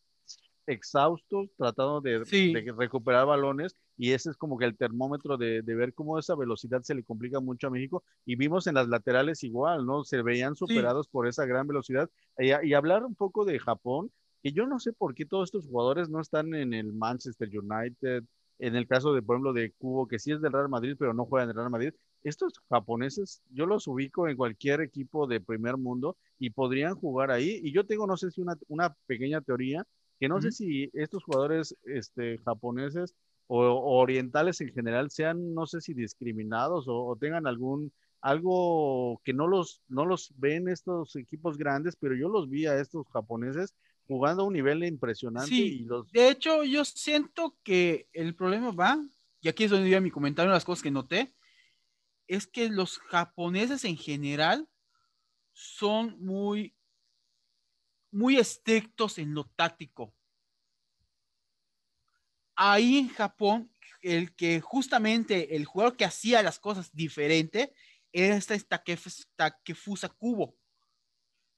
exhaustos tratando de, recuperar balones y ese es como que el termómetro de, ver cómo esa velocidad se le complica mucho a México y vimos en las laterales igual, ¿no? Se veían superados por esa gran velocidad y, y, hablar un poco de Japón, que yo no sé por qué todos estos jugadores no están en el Manchester United, en el caso de, por ejemplo, de Cubo, que sí es del Real Madrid, pero no juega en el Real Madrid, estos japoneses yo los ubico en cualquier equipo de primer mundo y podrían jugar ahí. Y yo tengo, no sé si una, una pequeña teoría, que no sé si estos jugadores este, japoneses o, orientales en general sean, no sé si discriminados o, tengan algún algo que no los, no los ven estos equipos grandes, pero yo los vi a estos japoneses jugando a un nivel impresionante. Sí, de hecho, yo siento que el problema va, y aquí es donde iba mi comentario, las cosas que noté, es que los japoneses en general son muy, muy estrictos en lo táctico. Ahí en Japón, el que justamente el jugador que hacía las cosas diferente era este Takefusa Kubo.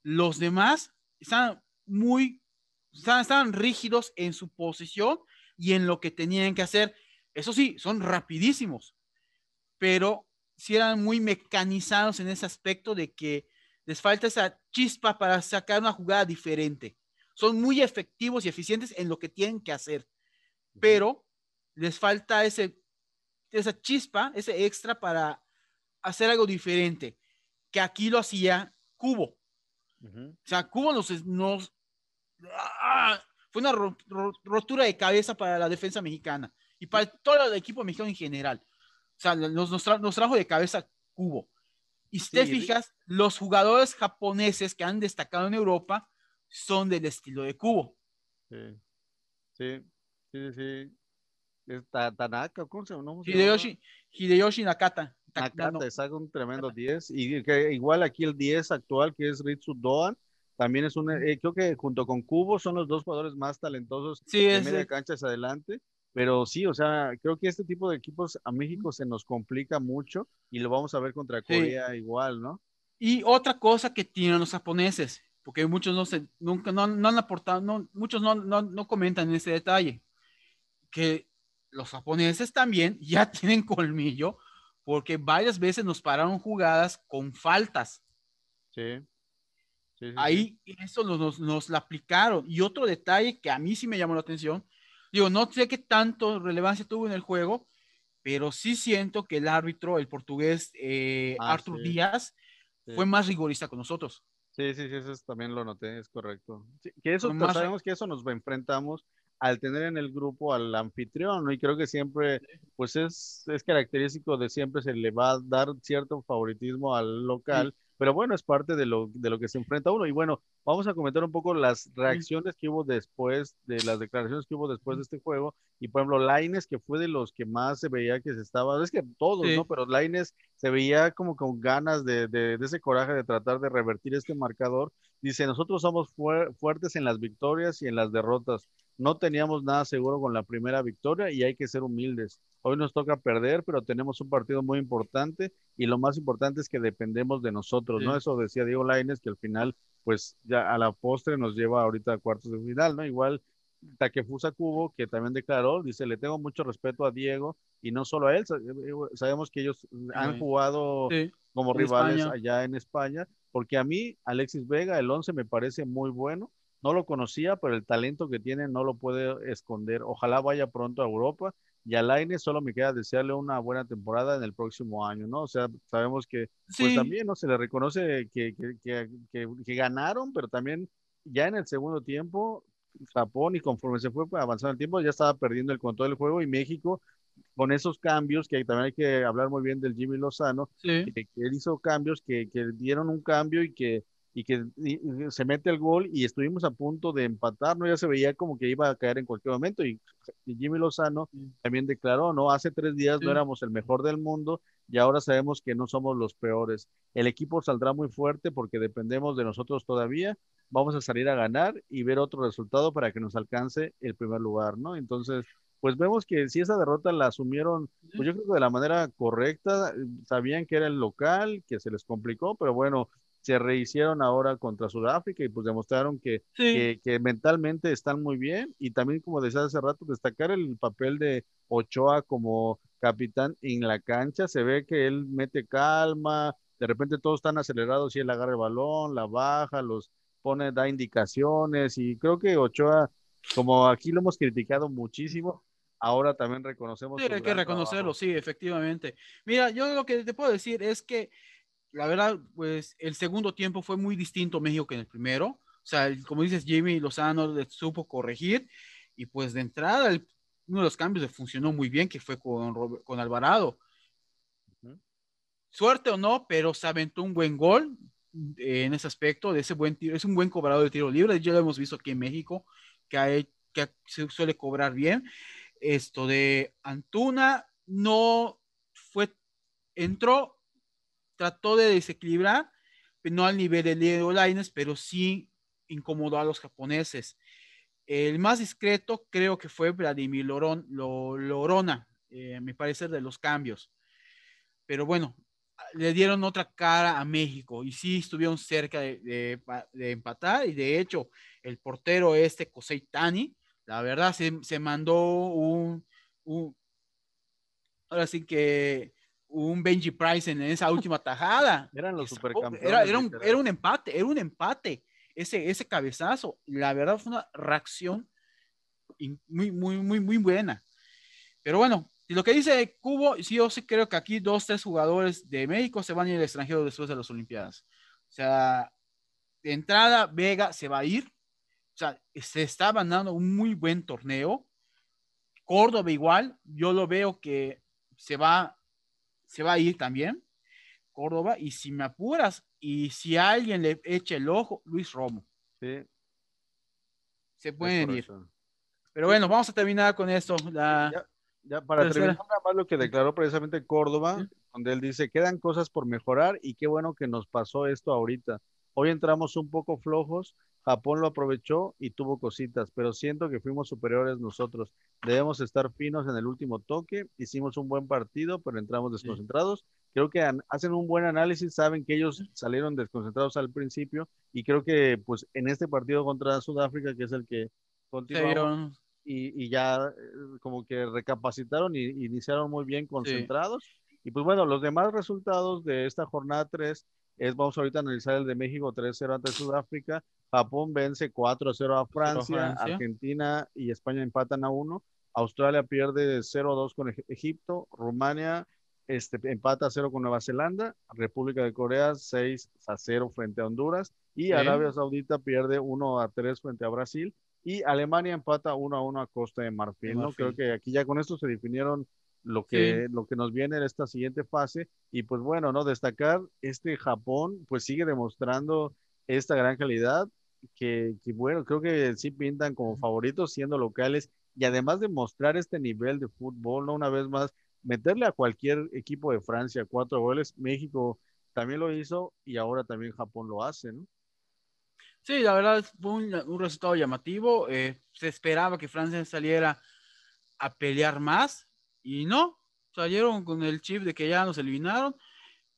Los demás están muy, estaban, rígidos en su posición y en lo que tenían que hacer. Eso sí, son rapidísimos, pero sí eran muy mecanizados en ese aspecto de que les falta esa chispa para sacar una jugada diferente. Son muy efectivos y eficientes en lo que tienen que hacer, pero les falta ese, esa chispa, ese extra para hacer algo diferente, que aquí lo hacía Cubo. O sea, Cubo nos, nos, ¡Ah! fue una rotura de cabeza para la defensa mexicana y para todo el equipo mexicano en general. O sea, nos, trajo de cabeza Cubo. Y si te fijas, los jugadores japoneses que han destacado en Europa son del estilo de Cubo. Sí, sí, sí, sí. Tanaka, ¿cómo se llama? Hideyoshi, Hideyoshi Nakata. Nakata, es un tremendo 10. Y que igual aquí el 10 actual, que es Ritsu Doan, también es un, eh, creo que junto con Cubo son los dos jugadores más talentosos sí, de media cancha hacia adelante. Pero sí, o sea, creo que este tipo de equipos a México se nos complica mucho y lo vamos a ver contra Corea igual, ¿no? Y otra cosa que tienen los japoneses, porque muchos no se, nunca, no, no han aportado, no, muchos no, no, no comentan ese detalle, que los japoneses también [laughs] ya tienen colmillo, porque varias veces nos pararon jugadas con faltas. Sí. Ahí eso nos, nos, lo aplicaron. Y otro detalle que a mí sí me llamó la atención, digo, no sé qué tanto relevancia tuvo en el juego, pero sí siento que el árbitro, el portugués eh, ah, Arthur Díaz, fue más rigorista con nosotros. Sí, sí, sí, eso también lo noté, es correcto. que eso, sabemos que eso nos enfrentamos al tener en el grupo al anfitrión, ¿no? Y creo que siempre, pues es, es característico de siempre se le va a dar cierto favoritismo al local. Pero bueno, es parte de lo, de lo que se enfrenta uno. Y bueno, vamos a comentar un poco las reacciones que hubo después, de las declaraciones que hubo después de este juego. Y por ejemplo, Laines, que fue de los que más se veía que se estaba, es que todos, ¿no? Pero Laines se veía como con ganas de, de, de, ese coraje de tratar de revertir este marcador. Dice, nosotros somos fuertes en las victorias y en las derrotas. No teníamos nada seguro con la primera victoria y hay que ser humildes. Hoy nos toca perder, pero tenemos un partido muy importante y lo más importante es que dependemos de nosotros, ¿no? Eso decía Diego Laines, que al final, pues ya a la postre nos lleva ahorita a cuartos de final, ¿no? Igual Takefusa Kubo, que también declaró, dice, le tengo mucho respeto a Diego y no solo a él, eh, sabemos que ellos han jugado como rivales allá en España, porque a mí Alexis Vega, el 11, me parece muy bueno, no lo conocía, pero el talento que tiene no lo puede esconder, ojalá vaya pronto a Europa y a Laine solo me queda desearle una buena temporada en el próximo año, ¿no? O sea, sabemos que pues también no se le reconoce que, que, que, ganaron, pero también ya en el segundo tiempo, Japón y conforme se fue avanzando el tiempo, ya estaba perdiendo el control del juego y México con esos cambios, que también hay que hablar muy bien del Jimmy Lozano, que, que, él hizo cambios que, que dieron un cambio y que y que se mete el gol y estuvimos a punto de empatar, ¿no? Ya se veía como que iba a caer en cualquier momento y, Jimmy Lozano también declaró, ¿no? Hace tres días no éramos el mejor del mundo y ahora sabemos que no somos los peores. El equipo saldrá muy fuerte porque dependemos de nosotros todavía. Vamos a salir a ganar y ver otro resultado para que nos alcance el primer lugar, ¿no? Entonces, pues vemos que si esa derrota la asumieron, pues yo creo que de la manera correcta, sabían que era el local, que se les complicó, pero bueno, se rehicieron ahora contra Sudáfrica y pues demostraron que, que, mentalmente están muy bien y también como decía hace rato destacar el papel de Ochoa como capitán en la cancha, se ve que él mete calma, de repente todos están acelerados y él agarra el balón, la baja, los pone, da indicaciones y creo que Ochoa, como aquí lo hemos criticado muchísimo, ahora también reconocemos. Sí, hay que reconocerlo, sí, efectivamente. Mira, yo lo que te puedo decir es que la verdad, pues el segundo tiempo fue muy distinto México que en el primero. O sea, como dices, Jimmy Lozano supo corregir y pues de entrada uno de los cambios le funcionó muy bien, que fue con, con Alvarado. Suerte o no, pero se aventó un buen gol eh, en ese aspecto, de ese buen tiro. Es un buen cobrador de tiro libre. Ya lo hemos visto aquí en México, que, hay, que se suele cobrar bien. Esto de Antuna no fue, entró trató de desequilibrar, no al nivel de Leo Laines, pero sí incomodó a los japoneses. El más discreto creo que fue Vladimir Loron, Lorona, eh, me parece, de los cambios. Pero bueno, le dieron otra cara a México y sí estuvieron cerca de, empatar y de hecho el portero este, Kosei Tani, la verdad se, se mandó un, ahora sí que un Benji Price en esa última tajada. [laughs] Eran los supercampeones. Era, era, un, era, un, empate, era un empate. Ese, ese cabezazo, la verdad fue una reacción muy, muy, muy, muy buena. Pero bueno, lo que dice Cubo, sí, yo sí creo que aquí dos, tres jugadores de México se van a ir al extranjero después de las Olimpiadas. O sea, de entrada, Vega se va a ir. O sea, se está dando un muy buen torneo. Córdoba igual, yo lo veo que se va se va a ir también, Córdoba, y si me apuras, y si alguien le echa el ojo, Luis Romo. Sí. Se pueden ir. Pero bueno, vamos a terminar con esto. Ya, para terminar, lo que declaró precisamente Córdoba, donde él dice, quedan cosas por mejorar y qué bueno que nos pasó esto ahorita. Hoy entramos un poco flojos, Japón lo aprovechó y tuvo cositas, pero siento que fuimos superiores nosotros. Debemos estar finos en el último toque. Hicimos un buen partido, pero entramos desconcentrados. Creo que hacen un buen análisis, saben que ellos salieron desconcentrados al principio y creo que pues en este partido contra Sudáfrica, que es el que continuó, y, y, ya eh, como que recapacitaron y, iniciaron muy bien concentrados. Y pues bueno, los demás resultados de esta jornada 3 es, vamos ahorita a analizar el de México 3-0 ante Sudáfrica, Japón vence 4-0 a Francia, Argentina y España empatan a 1, Australia pierde 0-2 con Egipto, Rumania este, empata 0 con Nueva Zelanda, República de Corea 6 0 frente a Honduras. Y Arabia Saudita pierde 1 3 frente a Brasil. Y Alemania empata 1 1 a Costa de Marfil, ¿no? Creo que aquí ya con esto se definieron lo que, lo que nos viene en esta siguiente fase. Y pues bueno, ¿no? Destacar este Japón, pues sigue demostrando esta gran calidad, que, que bueno, creo que sí pintan como favoritos siendo locales y además de mostrar este nivel de fútbol, ¿no? Una vez más, meterle a cualquier equipo de Francia cuatro goles, México también lo hizo y ahora también Japón lo hace, ¿no? Sí, la verdad fue un, un resultado llamativo. Eh, se esperaba que Francia saliera a pelear más, y no, salieron con el chip de que ya nos eliminaron.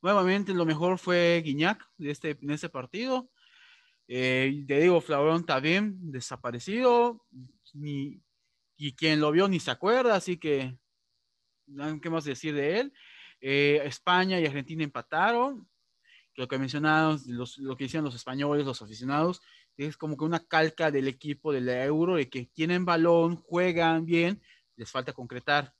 Nuevamente lo mejor fue Guiñac de este, en este partido. Eh, te digo, Flaurón también desaparecido, ni, y quien lo vio ni se acuerda, así que, ¿qué más decir de él? Eh, España y Argentina empataron, lo que mencionaron, lo que decían los españoles, los aficionados, es como que una calca del equipo del euro, de que tienen balón, juegan bien, les falta concretar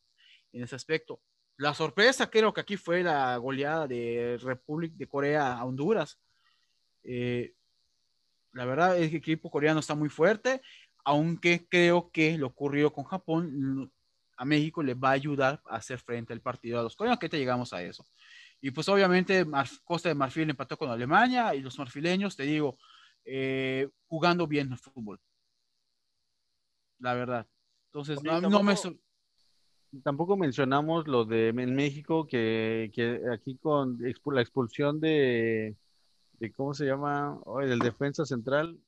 en ese aspecto. La sorpresa creo que aquí fue la goleada de República de Corea a Honduras. Eh, la verdad es que el equipo coreano está muy fuerte, aunque creo que lo ocurrido con Japón a México le va a ayudar a hacer frente al partido a los coreanos, que te llegamos a eso. Y pues obviamente Costa de Marfil empató con Alemania y los marfileños, te digo, eh, jugando bien el fútbol. La verdad. Entonces, no, no, me, tampoco mencionamos lo de en México, que, que aquí con la expulsión de, de ¿cómo se llama? Oh, el defensa central.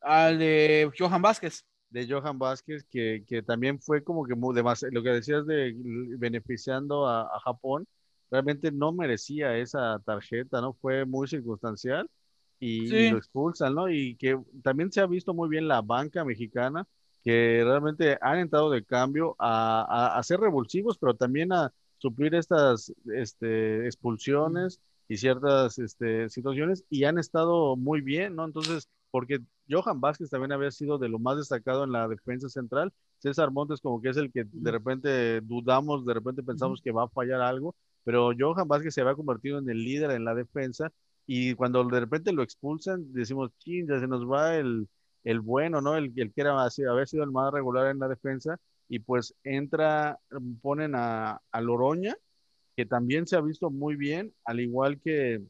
Al de Johan Vázquez. De Johan Vázquez, que, que también fue como que muy, lo que decías de beneficiando a, a, Japón, realmente no merecía esa tarjeta, ¿no? Fue muy circunstancial y, y lo expulsan, ¿no? Y que también se ha visto muy bien la banca mexicana que realmente han entrado de cambio a, a, ser revulsivos, pero también a suplir estas este, expulsiones y ciertas este, situaciones y han estado muy bien, ¿no? Entonces, porque Johan Vázquez también había sido de lo más destacado en la defensa central, César Montes como que es el que de repente dudamos, de repente pensamos que va a fallar algo, pero Johan Vázquez se había convertido en el líder en la defensa y cuando de repente lo expulsan, decimos, ching, ya se nos va el, el bueno, ¿no? El, el que era haber sido el más regular en la defensa, y pues entra, ponen a, a Loroña, que también se ha visto muy bien, al igual que,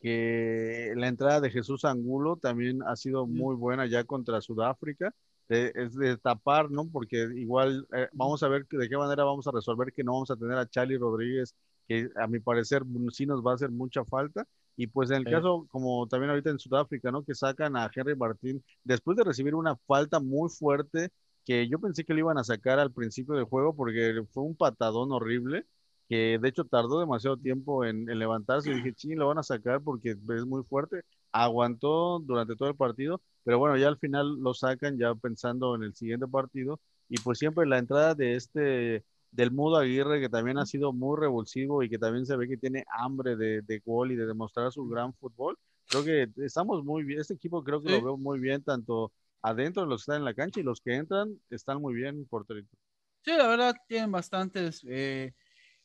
que la entrada de Jesús Angulo también ha sido muy buena ya contra Sudáfrica. es de tapar, ¿no? Porque igual eh, vamos a ver de qué manera vamos a resolver que no vamos a tener a Charlie Rodríguez, que a mi parecer sí nos va a hacer mucha falta. Y pues en el caso, como también ahorita en Sudáfrica, ¿no? Que sacan a Henry Martín después de recibir una falta muy fuerte que yo pensé que lo iban a sacar al principio del juego porque fue un patadón horrible que de hecho tardó demasiado tiempo en, levantarse y dije, ching, lo van a sacar porque es muy fuerte. Aguantó durante todo el partido, pero bueno, ya al final lo sacan ya pensando en el siguiente partido y pues siempre la entrada de este del Mudo Aguirre, que también ha sido muy revulsivo y que también se ve que tiene hambre de, de gol y de demostrar su gran fútbol. Creo que estamos muy bien, este equipo creo que lo veo muy bien, tanto adentro de los que están en la cancha y los que entran están muy bien por territorio. Sí, la verdad tienen bastantes eh,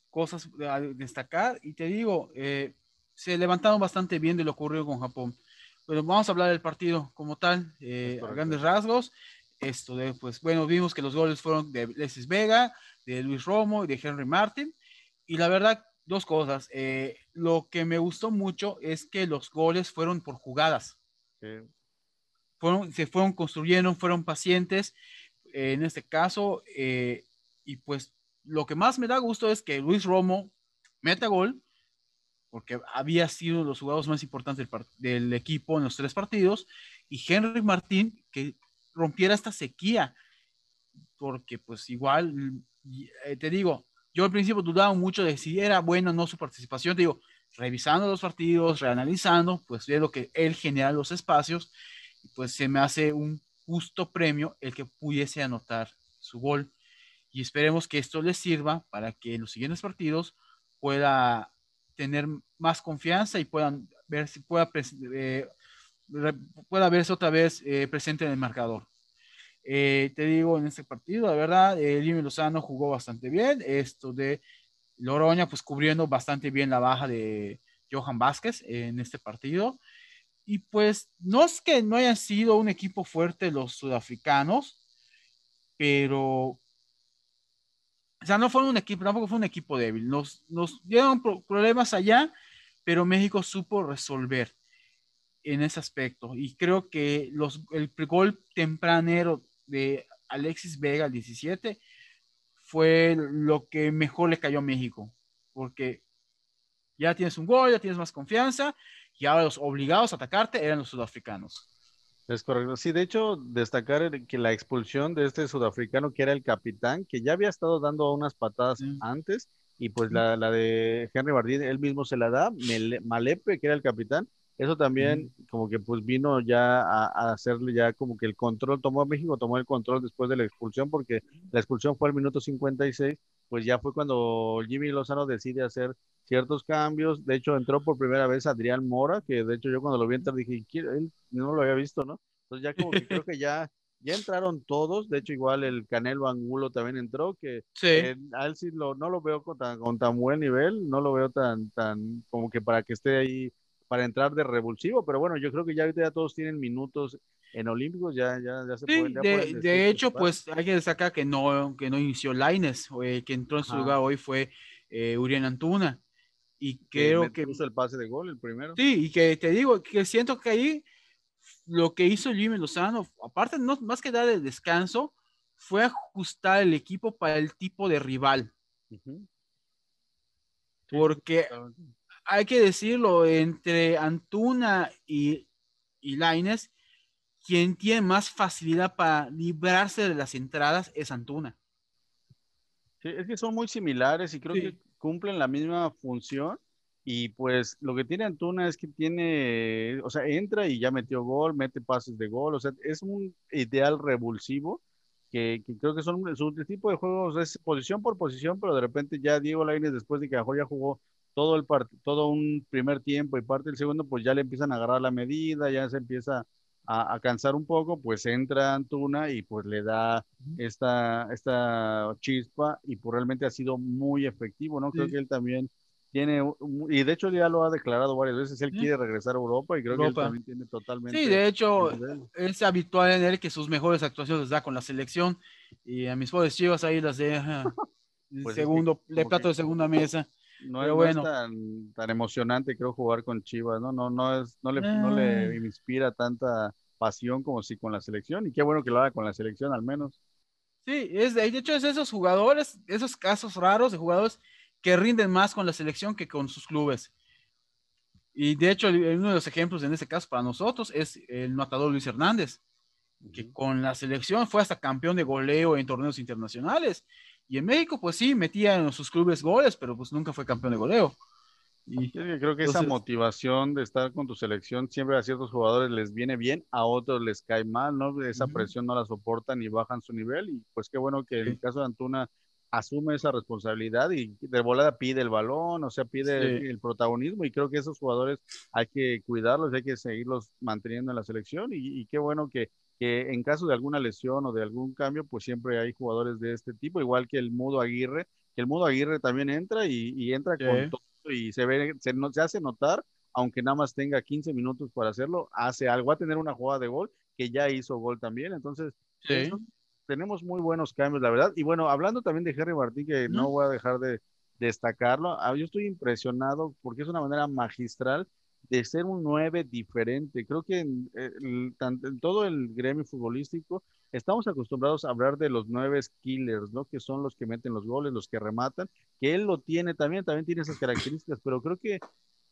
cosas a destacar y te digo, eh, se levantaron bastante bien de lo ocurrido con Japón. Pero vamos a hablar del partido como tal, eh, a grandes rasgos. Esto de, pues bueno, vimos que los goles fueron de Alexis Vega, de Luis Romo y de Henry Martin. Y la verdad, dos cosas. Eh, lo que me gustó mucho es que los goles fueron por jugadas. Fueron, se fueron construyendo, fueron pacientes eh, en este caso. Eh, y pues lo que más me da gusto es que Luis Romo meta gol, porque había sido los jugadores más importantes del, del, equipo en los tres partidos, y Henry Martín que rompiera esta sequía, porque pues igual, eh, te digo, yo al principio dudaba mucho de si era buena o no su participación, digo, revisando los partidos, reanalizando, pues lo que él genera los espacios, pues se me hace un justo premio el que pudiese anotar su gol. Y esperemos que esto le sirva para que en los siguientes partidos pueda tener más confianza y puedan ver si pueda, eh, pueda verse otra vez eh, presente en el marcador. Eh, te digo, en este partido, la verdad, eh, Jimmy Lozano jugó bastante bien. Esto de Loroña, pues cubriendo bastante bien la baja de Johan Vázquez en este partido. Y pues no es que no hayan sido un equipo fuerte los sudafricanos, pero o sea, no fue un equipo, tampoco fue un equipo débil. Nos, nos dieron problemas allá, pero México supo resolver en ese aspecto. Y creo que los, el gol tempranero de Alexis Vega, el 17, fue lo que mejor le cayó a México. Porque ya tienes un gol, ya tienes más confianza, y ahora los obligados a atacarte eran los sudafricanos. Es correcto. Sí, de hecho, destacar que la expulsión de este sudafricano que era el capitán, que ya había estado dando unas patadas antes, y pues la, la, de Henry Bardín, él mismo se la da, Malepe, que era el capitán, eso también como que pues vino ya a, hacerle ya como que el control, tomó a México, tomó el control después de la expulsión, porque la expulsión fue al minuto 56, pues ya fue cuando Jimmy Lozano decide hacer ciertos cambios. De hecho, entró por primera vez Adrián Mora, que de hecho yo cuando lo vi entrar dije, él no lo había visto, ¿no? Entonces ya como que creo que ya, ya entraron todos. De hecho, igual el Canelo Angulo también entró, que a él sí lo, no lo veo con tan, con tan buen nivel, no lo veo tan, tan como que para que esté ahí para entrar de revulsivo, pero bueno, yo creo que ya ahorita ya todos tienen minutos en Olímpicos, ya, ya, ya se pueden. de, de hecho, pues hay que destacar que no, que no inició Laines, el que entró en su lugar hoy fue eh, Urián Antuna. Y creo que. Puso el pase de gol, el primero. Sí, y que te digo, que siento que ahí lo que hizo Jimmy Lozano, aparte, no, más que dar el descanso, fue ajustar el equipo para el tipo de rival. Porque hay que decirlo, entre Antuna y, y Laines, quien tiene más facilidad para librarse de las entradas es Antuna. Sí, es que son muy similares y creo que cumplen la misma función. Y pues lo que tiene Antuna es que tiene, o sea, entra y ya metió gol, mete pases de gol, o sea, es un ideal revulsivo que, creo que son su tipo de juegos, es posición por posición, pero de repente ya Diego Lainez, después de que mejor ya jugó todo, el todo un primer tiempo y parte del segundo, pues ya le empiezan a agarrar la medida, ya se empieza a, cansar un poco, pues entra Antuna y pues le da esta, esta chispa y pues realmente ha sido muy efectivo, ¿no? Creo que él también tiene, y de hecho ya lo ha declarado varias veces, él quiere regresar a Europa y creo que él también tiene totalmente... Sí, de hecho es habitual en él que sus mejores actuaciones da con la selección y a mis pobres chivas ahí las deja [laughs] pues segundo, le plato de segunda mesa. No, es, bueno. tan, tan, emocionante, creo, jugar con Chivas, ¿no? No, no, es, no, le, no le ah. inspira tanta pasión como si con la selección, y qué bueno que lo haga con la selección al menos. Sí, es de, hecho es esos jugadores, esos casos raros de jugadores que rinden más con la selección que con sus clubes. Y de hecho, uno de los ejemplos en este caso para nosotros es el matador Luis Hernández, que con la selección fue hasta campeón de goleo en torneos internacionales y en México, pues sí, metía en sus clubes goles, pero pues nunca fue campeón de goleo. Y creo que esa motivación de estar con tu selección siempre a ciertos jugadores les viene bien, a otros les cae mal, ¿no? Esa presión no la soportan y bajan su nivel. Y pues qué bueno que en el caso de Antuna asume esa responsabilidad y de volada pide el balón, o sea, pide el, protagonismo. Y creo que esos jugadores hay que cuidarlos, hay que seguirlos manteniendo en la selección. y qué bueno que que en caso de alguna lesión o de algún cambio, pues siempre hay jugadores de este tipo, igual que el Mudo Aguirre, que el Mudo Aguirre también entra y, entra con todo y se ve, se, se, hace notar, aunque nada más tenga 15 minutos para hacerlo, hace algo, va a tener una jugada de gol, que ya hizo gol también, entonces tenemos muy buenos cambios, la verdad, y bueno, hablando también de Jerry Martín, que no voy a dejar de destacarlo, ah, yo estoy impresionado porque es una manera magistral de ser un 9 diferente. Creo que en, eh, en, todo el gremio futbolístico estamos acostumbrados a hablar de los nueve killers, ¿no? Que son los que meten los goles, los que rematan, que él lo tiene también, también tiene esas características, pero creo que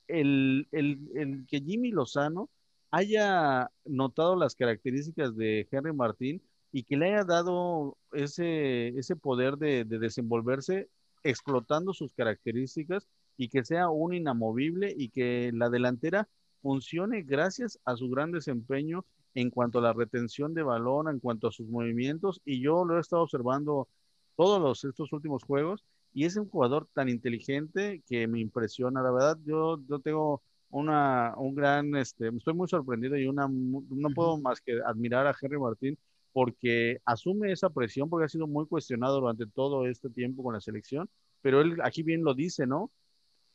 el, el, el que Jimmy Lozano haya notado las características de Henry Martín y que le haya dado ese, ese poder de, de desenvolverse explotando sus características y que sea un inamovible y que la delantera funcione gracias a su gran desempeño en cuanto a la retención de balón, en cuanto a sus movimientos, y yo lo he estado observando todos los, estos últimos juegos, y es un jugador tan inteligente que me impresiona, la verdad, yo, yo tengo una, un gran, este, estoy muy sorprendido y una, no puedo más que admirar a Henry Martín porque asume esa presión, porque ha sido muy cuestionado durante todo este tiempo con la selección, pero él aquí bien lo dice, ¿no?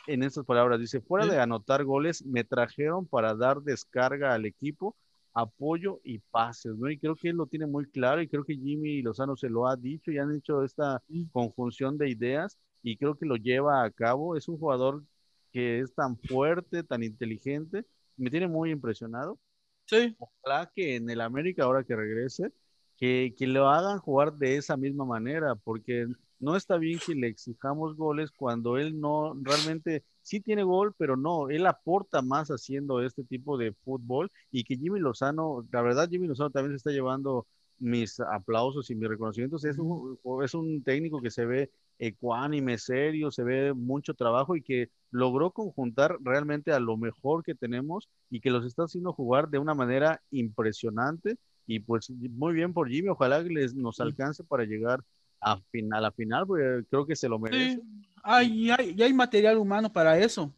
En estas palabras, dice, fuera de anotar goles, me trajeron para dar descarga al equipo, apoyo y pases, ¿no? Y creo que él lo tiene muy claro y creo que Jimmy Lozano se lo ha dicho y han hecho esta conjunción de ideas y creo que lo lleva a cabo. Es un jugador que es tan fuerte, tan inteligente, me tiene muy impresionado. Sí. Ojalá que en el América, ahora que regrese, que, que lo hagan jugar de esa misma manera, porque no está bien que le exijamos goles cuando él no realmente sí tiene gol, pero no, él aporta más haciendo este tipo de fútbol y que Jimmy Lozano, la verdad Jimmy Lozano también se está llevando mis aplausos y mis reconocimientos. Es un, es un técnico que se ve ecuánime, serio, se ve mucho trabajo y que logró conjuntar realmente a lo mejor que tenemos y que los está haciendo jugar de una manera impresionante. Y pues muy bien por Jimmy, ojalá que les, nos alcance para llegar a, final, a final, porque creo que se lo merece. Sí. Hay, hay, hay material humano para eso,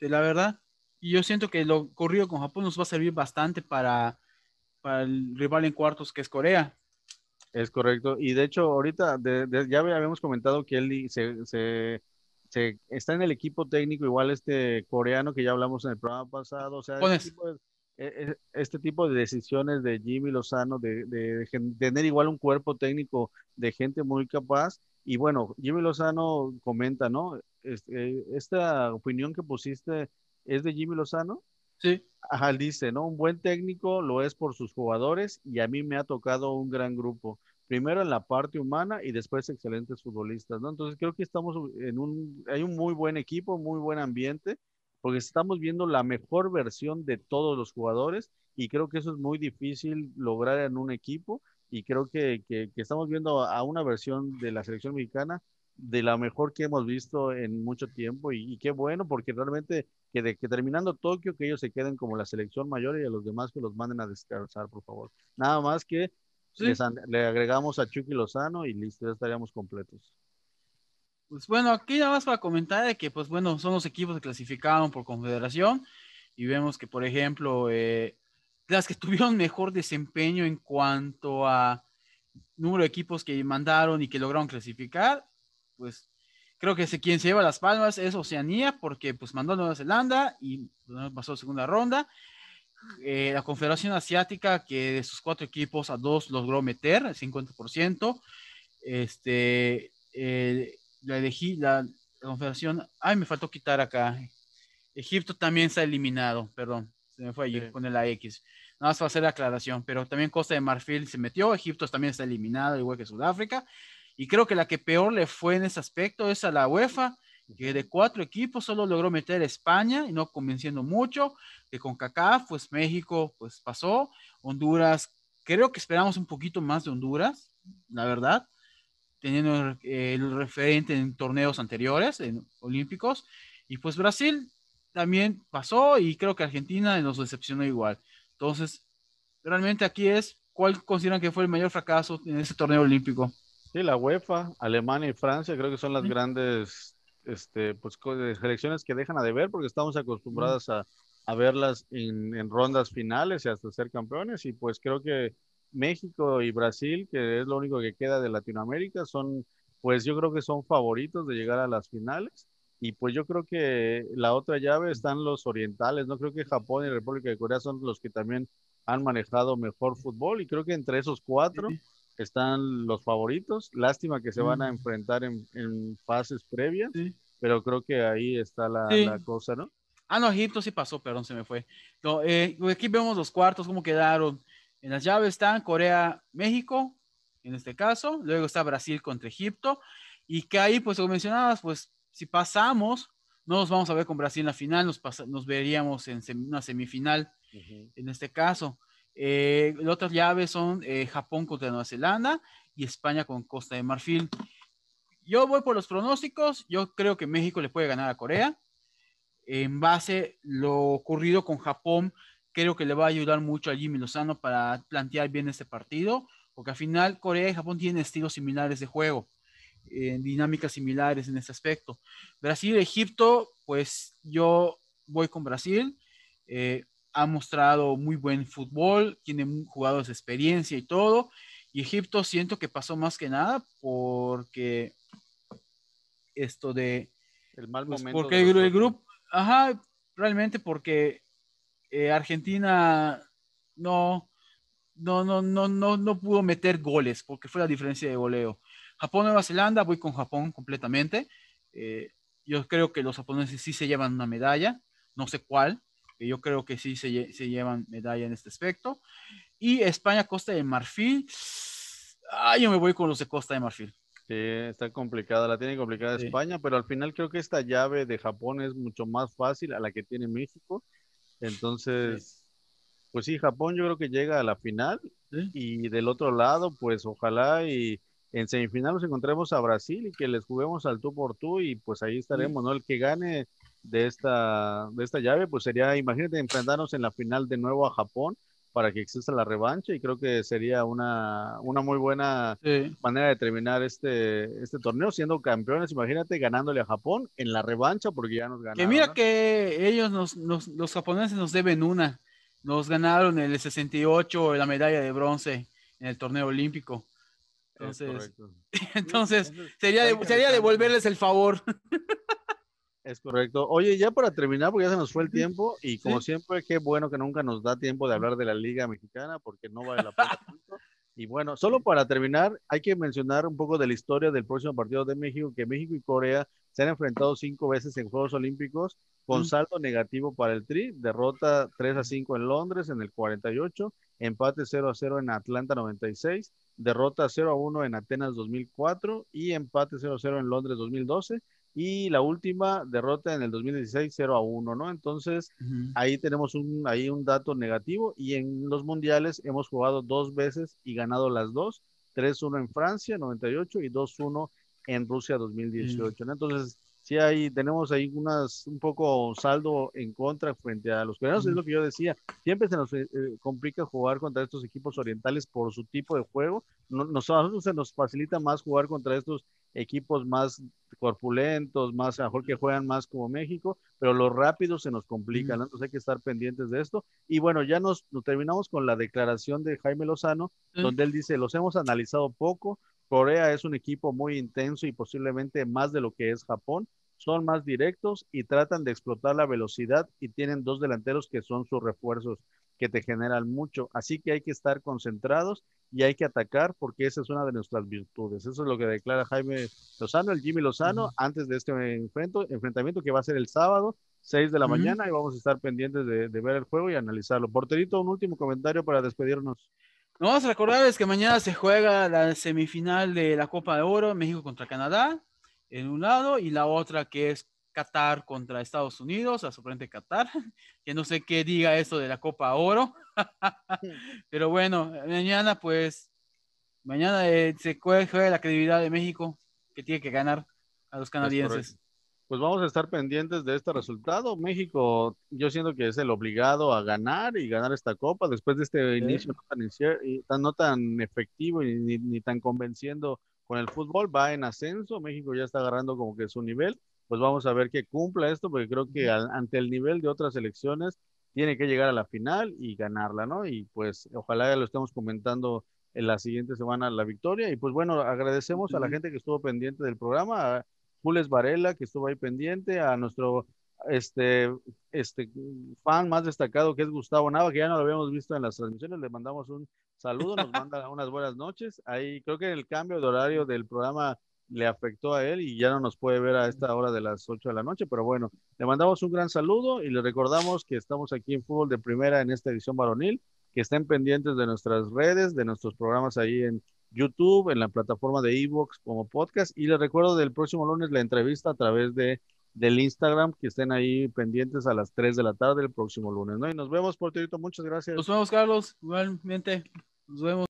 la verdad. Y yo siento que lo ocurrido con Japón nos va a servir bastante para, para el rival en cuartos que es Corea. Es correcto. Y de hecho, ahorita ya habíamos comentado que él se, se, se, está en el equipo técnico, igual este coreano que ya hablamos en el programa pasado. O sea, este tipo, de, este tipo, de, decisiones de Jimmy Lozano, de, de, tener igual un cuerpo técnico de gente muy capaz. Y bueno, Jimmy Lozano comenta, ¿no? Este, esta opinión que pusiste es de Jimmy Lozano. Sí. Ajá, dice, ¿no? Un buen técnico lo es por sus jugadores y a mí me ha tocado un gran grupo. Primero en la parte humana y después excelentes futbolistas, ¿no? Entonces creo que estamos en un, hay un muy buen equipo, muy buen ambiente, porque estamos viendo la mejor versión de todos los jugadores y creo que eso es muy difícil lograr en un equipo y creo que, que, que estamos viendo a una versión de la selección mexicana de la mejor que hemos visto en mucho tiempo y, y qué bueno porque realmente que, de, que terminando Tokio que ellos se queden como la selección mayor y a los demás que los manden a descansar por favor nada más que sí. les, le agregamos a Chucky Lozano y listo ya estaríamos completos pues bueno aquí nada más para comentar de que pues bueno son los equipos que clasificaron por confederación y vemos que por ejemplo eh, las que [laughs] tuvieron mejor desempeño en cuanto a número de equipos que mandaron y que lograron clasificar pues creo que quien se lleva las palmas es Oceanía porque pues mandó a Nueva Zelanda y pues, pasó a segunda ronda. Eh, la Confederación Asiática que de sus cuatro equipos a dos logró meter el 50%. Este, eh, la elegí, la, Confederación, ay, me faltó quitar acá. Egipto también está eliminado, perdón, se me fue allí sí. con la X. Nada más para hacer la aclaración, pero también Costa de Marfil se metió, Egipto también está eliminado, igual que Sudáfrica. Y creo que la que peor le fue en ese aspecto es a la UEFA, que de cuatro equipos solo logró meter España y no convenciendo mucho, que con CACAF, pues México, pues pasó, Honduras, creo que esperamos un poquito más de Honduras, la verdad, teniendo eh, el referente en torneos anteriores, en olímpicos, y pues Brasil también pasó y creo que Argentina nos decepcionó igual. Entonces, realmente aquí es, ¿cuál consideran que fue el mayor fracaso en ese torneo olímpico? Sí, la UEFA, Alemania y Francia creo que son las sí. grandes este, pues, selecciones que dejan a deber porque estamos acostumbradas a, a verlas en, en, rondas finales y hasta ser campeones y pues creo que México y Brasil, que es lo único que queda de Latinoamérica, son pues yo creo que son favoritos de llegar a las finales y pues yo creo que la otra llave están los orientales, no creo que Japón y República de Corea son los que también han manejado mejor fútbol y creo que entre esos cuatro... Están los favoritos. Lástima que se van a enfrentar en, en fases previas, sí. pero creo que ahí está la, sí. la, cosa, ¿no? Ah, no, Egipto sí pasó, perdón, se me fue. No, eh, aquí vemos los cuartos, cómo quedaron. En las llaves están Corea, México, en este caso. Luego está Brasil contra Egipto. Y que ahí, pues, como mencionabas, pues, si pasamos, no nos vamos a ver con Brasil en la final, nos, nos veríamos en una semifinal en este caso. Eh, las otras llaves son eh, Japón contra Nueva Zelanda y España con Costa de Marfil. Yo voy por los pronósticos. Yo creo que México le puede ganar a Corea. En base lo ocurrido con Japón, creo que le va a ayudar mucho a Jimmy Lozano para plantear bien este partido, porque al final Corea y Japón tienen estilos similares de juego, en dinámicas similares en este aspecto. Brasil, Egipto, pues yo voy con Brasil. Eh, ha mostrado muy buen fútbol, tiene jugadores de experiencia y todo. Y Egipto siento que pasó más que nada porque esto de... El mal pues, momento. porque el, grupo, ajá, realmente porque eh, Argentina no, no, no, no, no, no pudo meter goles porque fue la diferencia de goleo. Japón, Nueva Zelanda, voy con Japón completamente. Eh, yo creo que los japoneses sí se llevan una medalla, no sé cuál, yo creo que sí se, se llevan medalla en este aspecto. Y España, Costa de Marfil. Ah, yo me voy con los de Costa de Marfil. Sí, está complicada, la tiene complicada España, pero al final creo que esta llave de Japón es mucho más fácil a la que tiene México. Entonces, pues sí, Japón yo creo que llega a la final y del otro lado, pues ojalá y en semifinal nos encontremos a Brasil y que les juguemos al tú por tú y pues ahí estaremos, ¿no? El que gane de esta, de esta llave, pues sería, imagínate, enfrentarnos en la final de nuevo a Japón para que exista la revancha y creo que sería una, una muy buena manera de terminar este, este torneo siendo campeones, imagínate ganándole a Japón en la revancha porque ya nos ganaron. Que mira que ellos, nos, los japoneses nos deben una, nos ganaron el 68 la medalla de bronce en el torneo olímpico. Entonces, [laughs] entonces sería, sería devolverles el favor. [laughs] Es correcto. Oye, ya para terminar, porque ya se nos fue el tiempo, y como siempre, qué bueno que nunca nos da tiempo de hablar de la Liga Mexicana, porque no vale la pena. [laughs] y bueno, solo para terminar, hay que mencionar un poco de la historia del próximo partido de México, que México y Corea se han enfrentado cinco veces en Juegos Olímpicos con saldo negativo para el Tri, derrota 3 a 5 en Londres en el 48, empate 0 a 0 en Atlanta 96, derrota 0 a 1 en Atenas 2004 y empate 0 a 0 en Londres 2012 y la última derrota en el 2016 0 a 1, ¿no? Entonces, ahí tenemos un, ahí un dato negativo y en los mundiales hemos jugado dos veces y ganado las dos, 3-1 en Francia 98 y 2-1 en Rusia 2018, ¿no? Entonces, sí ahí tenemos ahí unas un poco saldo en contra frente a los coreanos, es lo que yo decía, siempre se nos eh, eh, complica jugar contra estos equipos orientales por su tipo de juego, no, nosotros se nos facilita más jugar contra estos equipos más corpulentos, más, a mejor que juegan más como México, pero los rápidos se nos complican, entonces hay que estar pendientes de esto. Y bueno, ya nos, terminamos con la declaración de Jaime Lozano, donde él dice, los hemos analizado poco, Corea es un equipo muy intenso y posiblemente más de lo que es Japón, son más directos y tratan de explotar la velocidad y tienen dos delanteros que son sus refuerzos que te generan mucho. Así que hay que estar concentrados y hay que atacar porque esa es una de nuestras virtudes. Eso es lo que declara Jaime Lozano, el Jimmy Lozano, antes de este enfrentamiento que va a ser el sábado, 6 de la mañana, y vamos a estar pendientes de, ver el juego y analizarlo. Porterito, un último comentario para despedirnos. No, vamos a recordarles que mañana se juega la semifinal de la Copa de Oro, México contra Canadá, en un lado, y la otra que es Qatar contra Estados Unidos, a sorprendente Qatar, [laughs] que no sé qué diga esto de la Copa Oro, [laughs] pero bueno, mañana pues, mañana eh, se juega la credibilidad de México, que tiene que ganar a los canadienses. Pues vamos a estar pendientes de este resultado. México, yo siento que es el obligado a ganar y ganar esta copa después de este inicio no tan, no tan efectivo y ni, ni tan convenciendo con el fútbol. Va en ascenso, México ya está agarrando como que su nivel pues vamos a ver que cumpla esto, porque creo que ante el nivel de otras elecciones tiene que llegar a la final y ganarla, ¿no? Y pues ojalá ya lo estemos comentando en la siguiente semana la victoria. Y pues bueno, agradecemos a la gente que estuvo pendiente del programa, a Jules Varela, que estuvo ahí pendiente, a nuestro este, este fan más destacado que es Gustavo Nava, que ya no lo habíamos visto en las transmisiones, le mandamos un saludo, nos [laughs] manda unas buenas noches. Ahí creo que el cambio de horario del programa le afectó a él y ya no nos puede ver a esta hora de las 8 de la noche, pero bueno, le mandamos un gran saludo y le recordamos que estamos aquí en Fútbol de Primera en esta edición varonil, que estén pendientes de nuestras redes, de nuestros programas ahí en YouTube, en la plataforma de Evox como podcast y les recuerdo del próximo lunes la entrevista a través de del Instagram, que estén ahí pendientes a las 3 de la tarde el próximo lunes, ¿no? Y nos vemos, Porterito, muchas gracias. Nos vemos, Carlos, igualmente, nos vemos.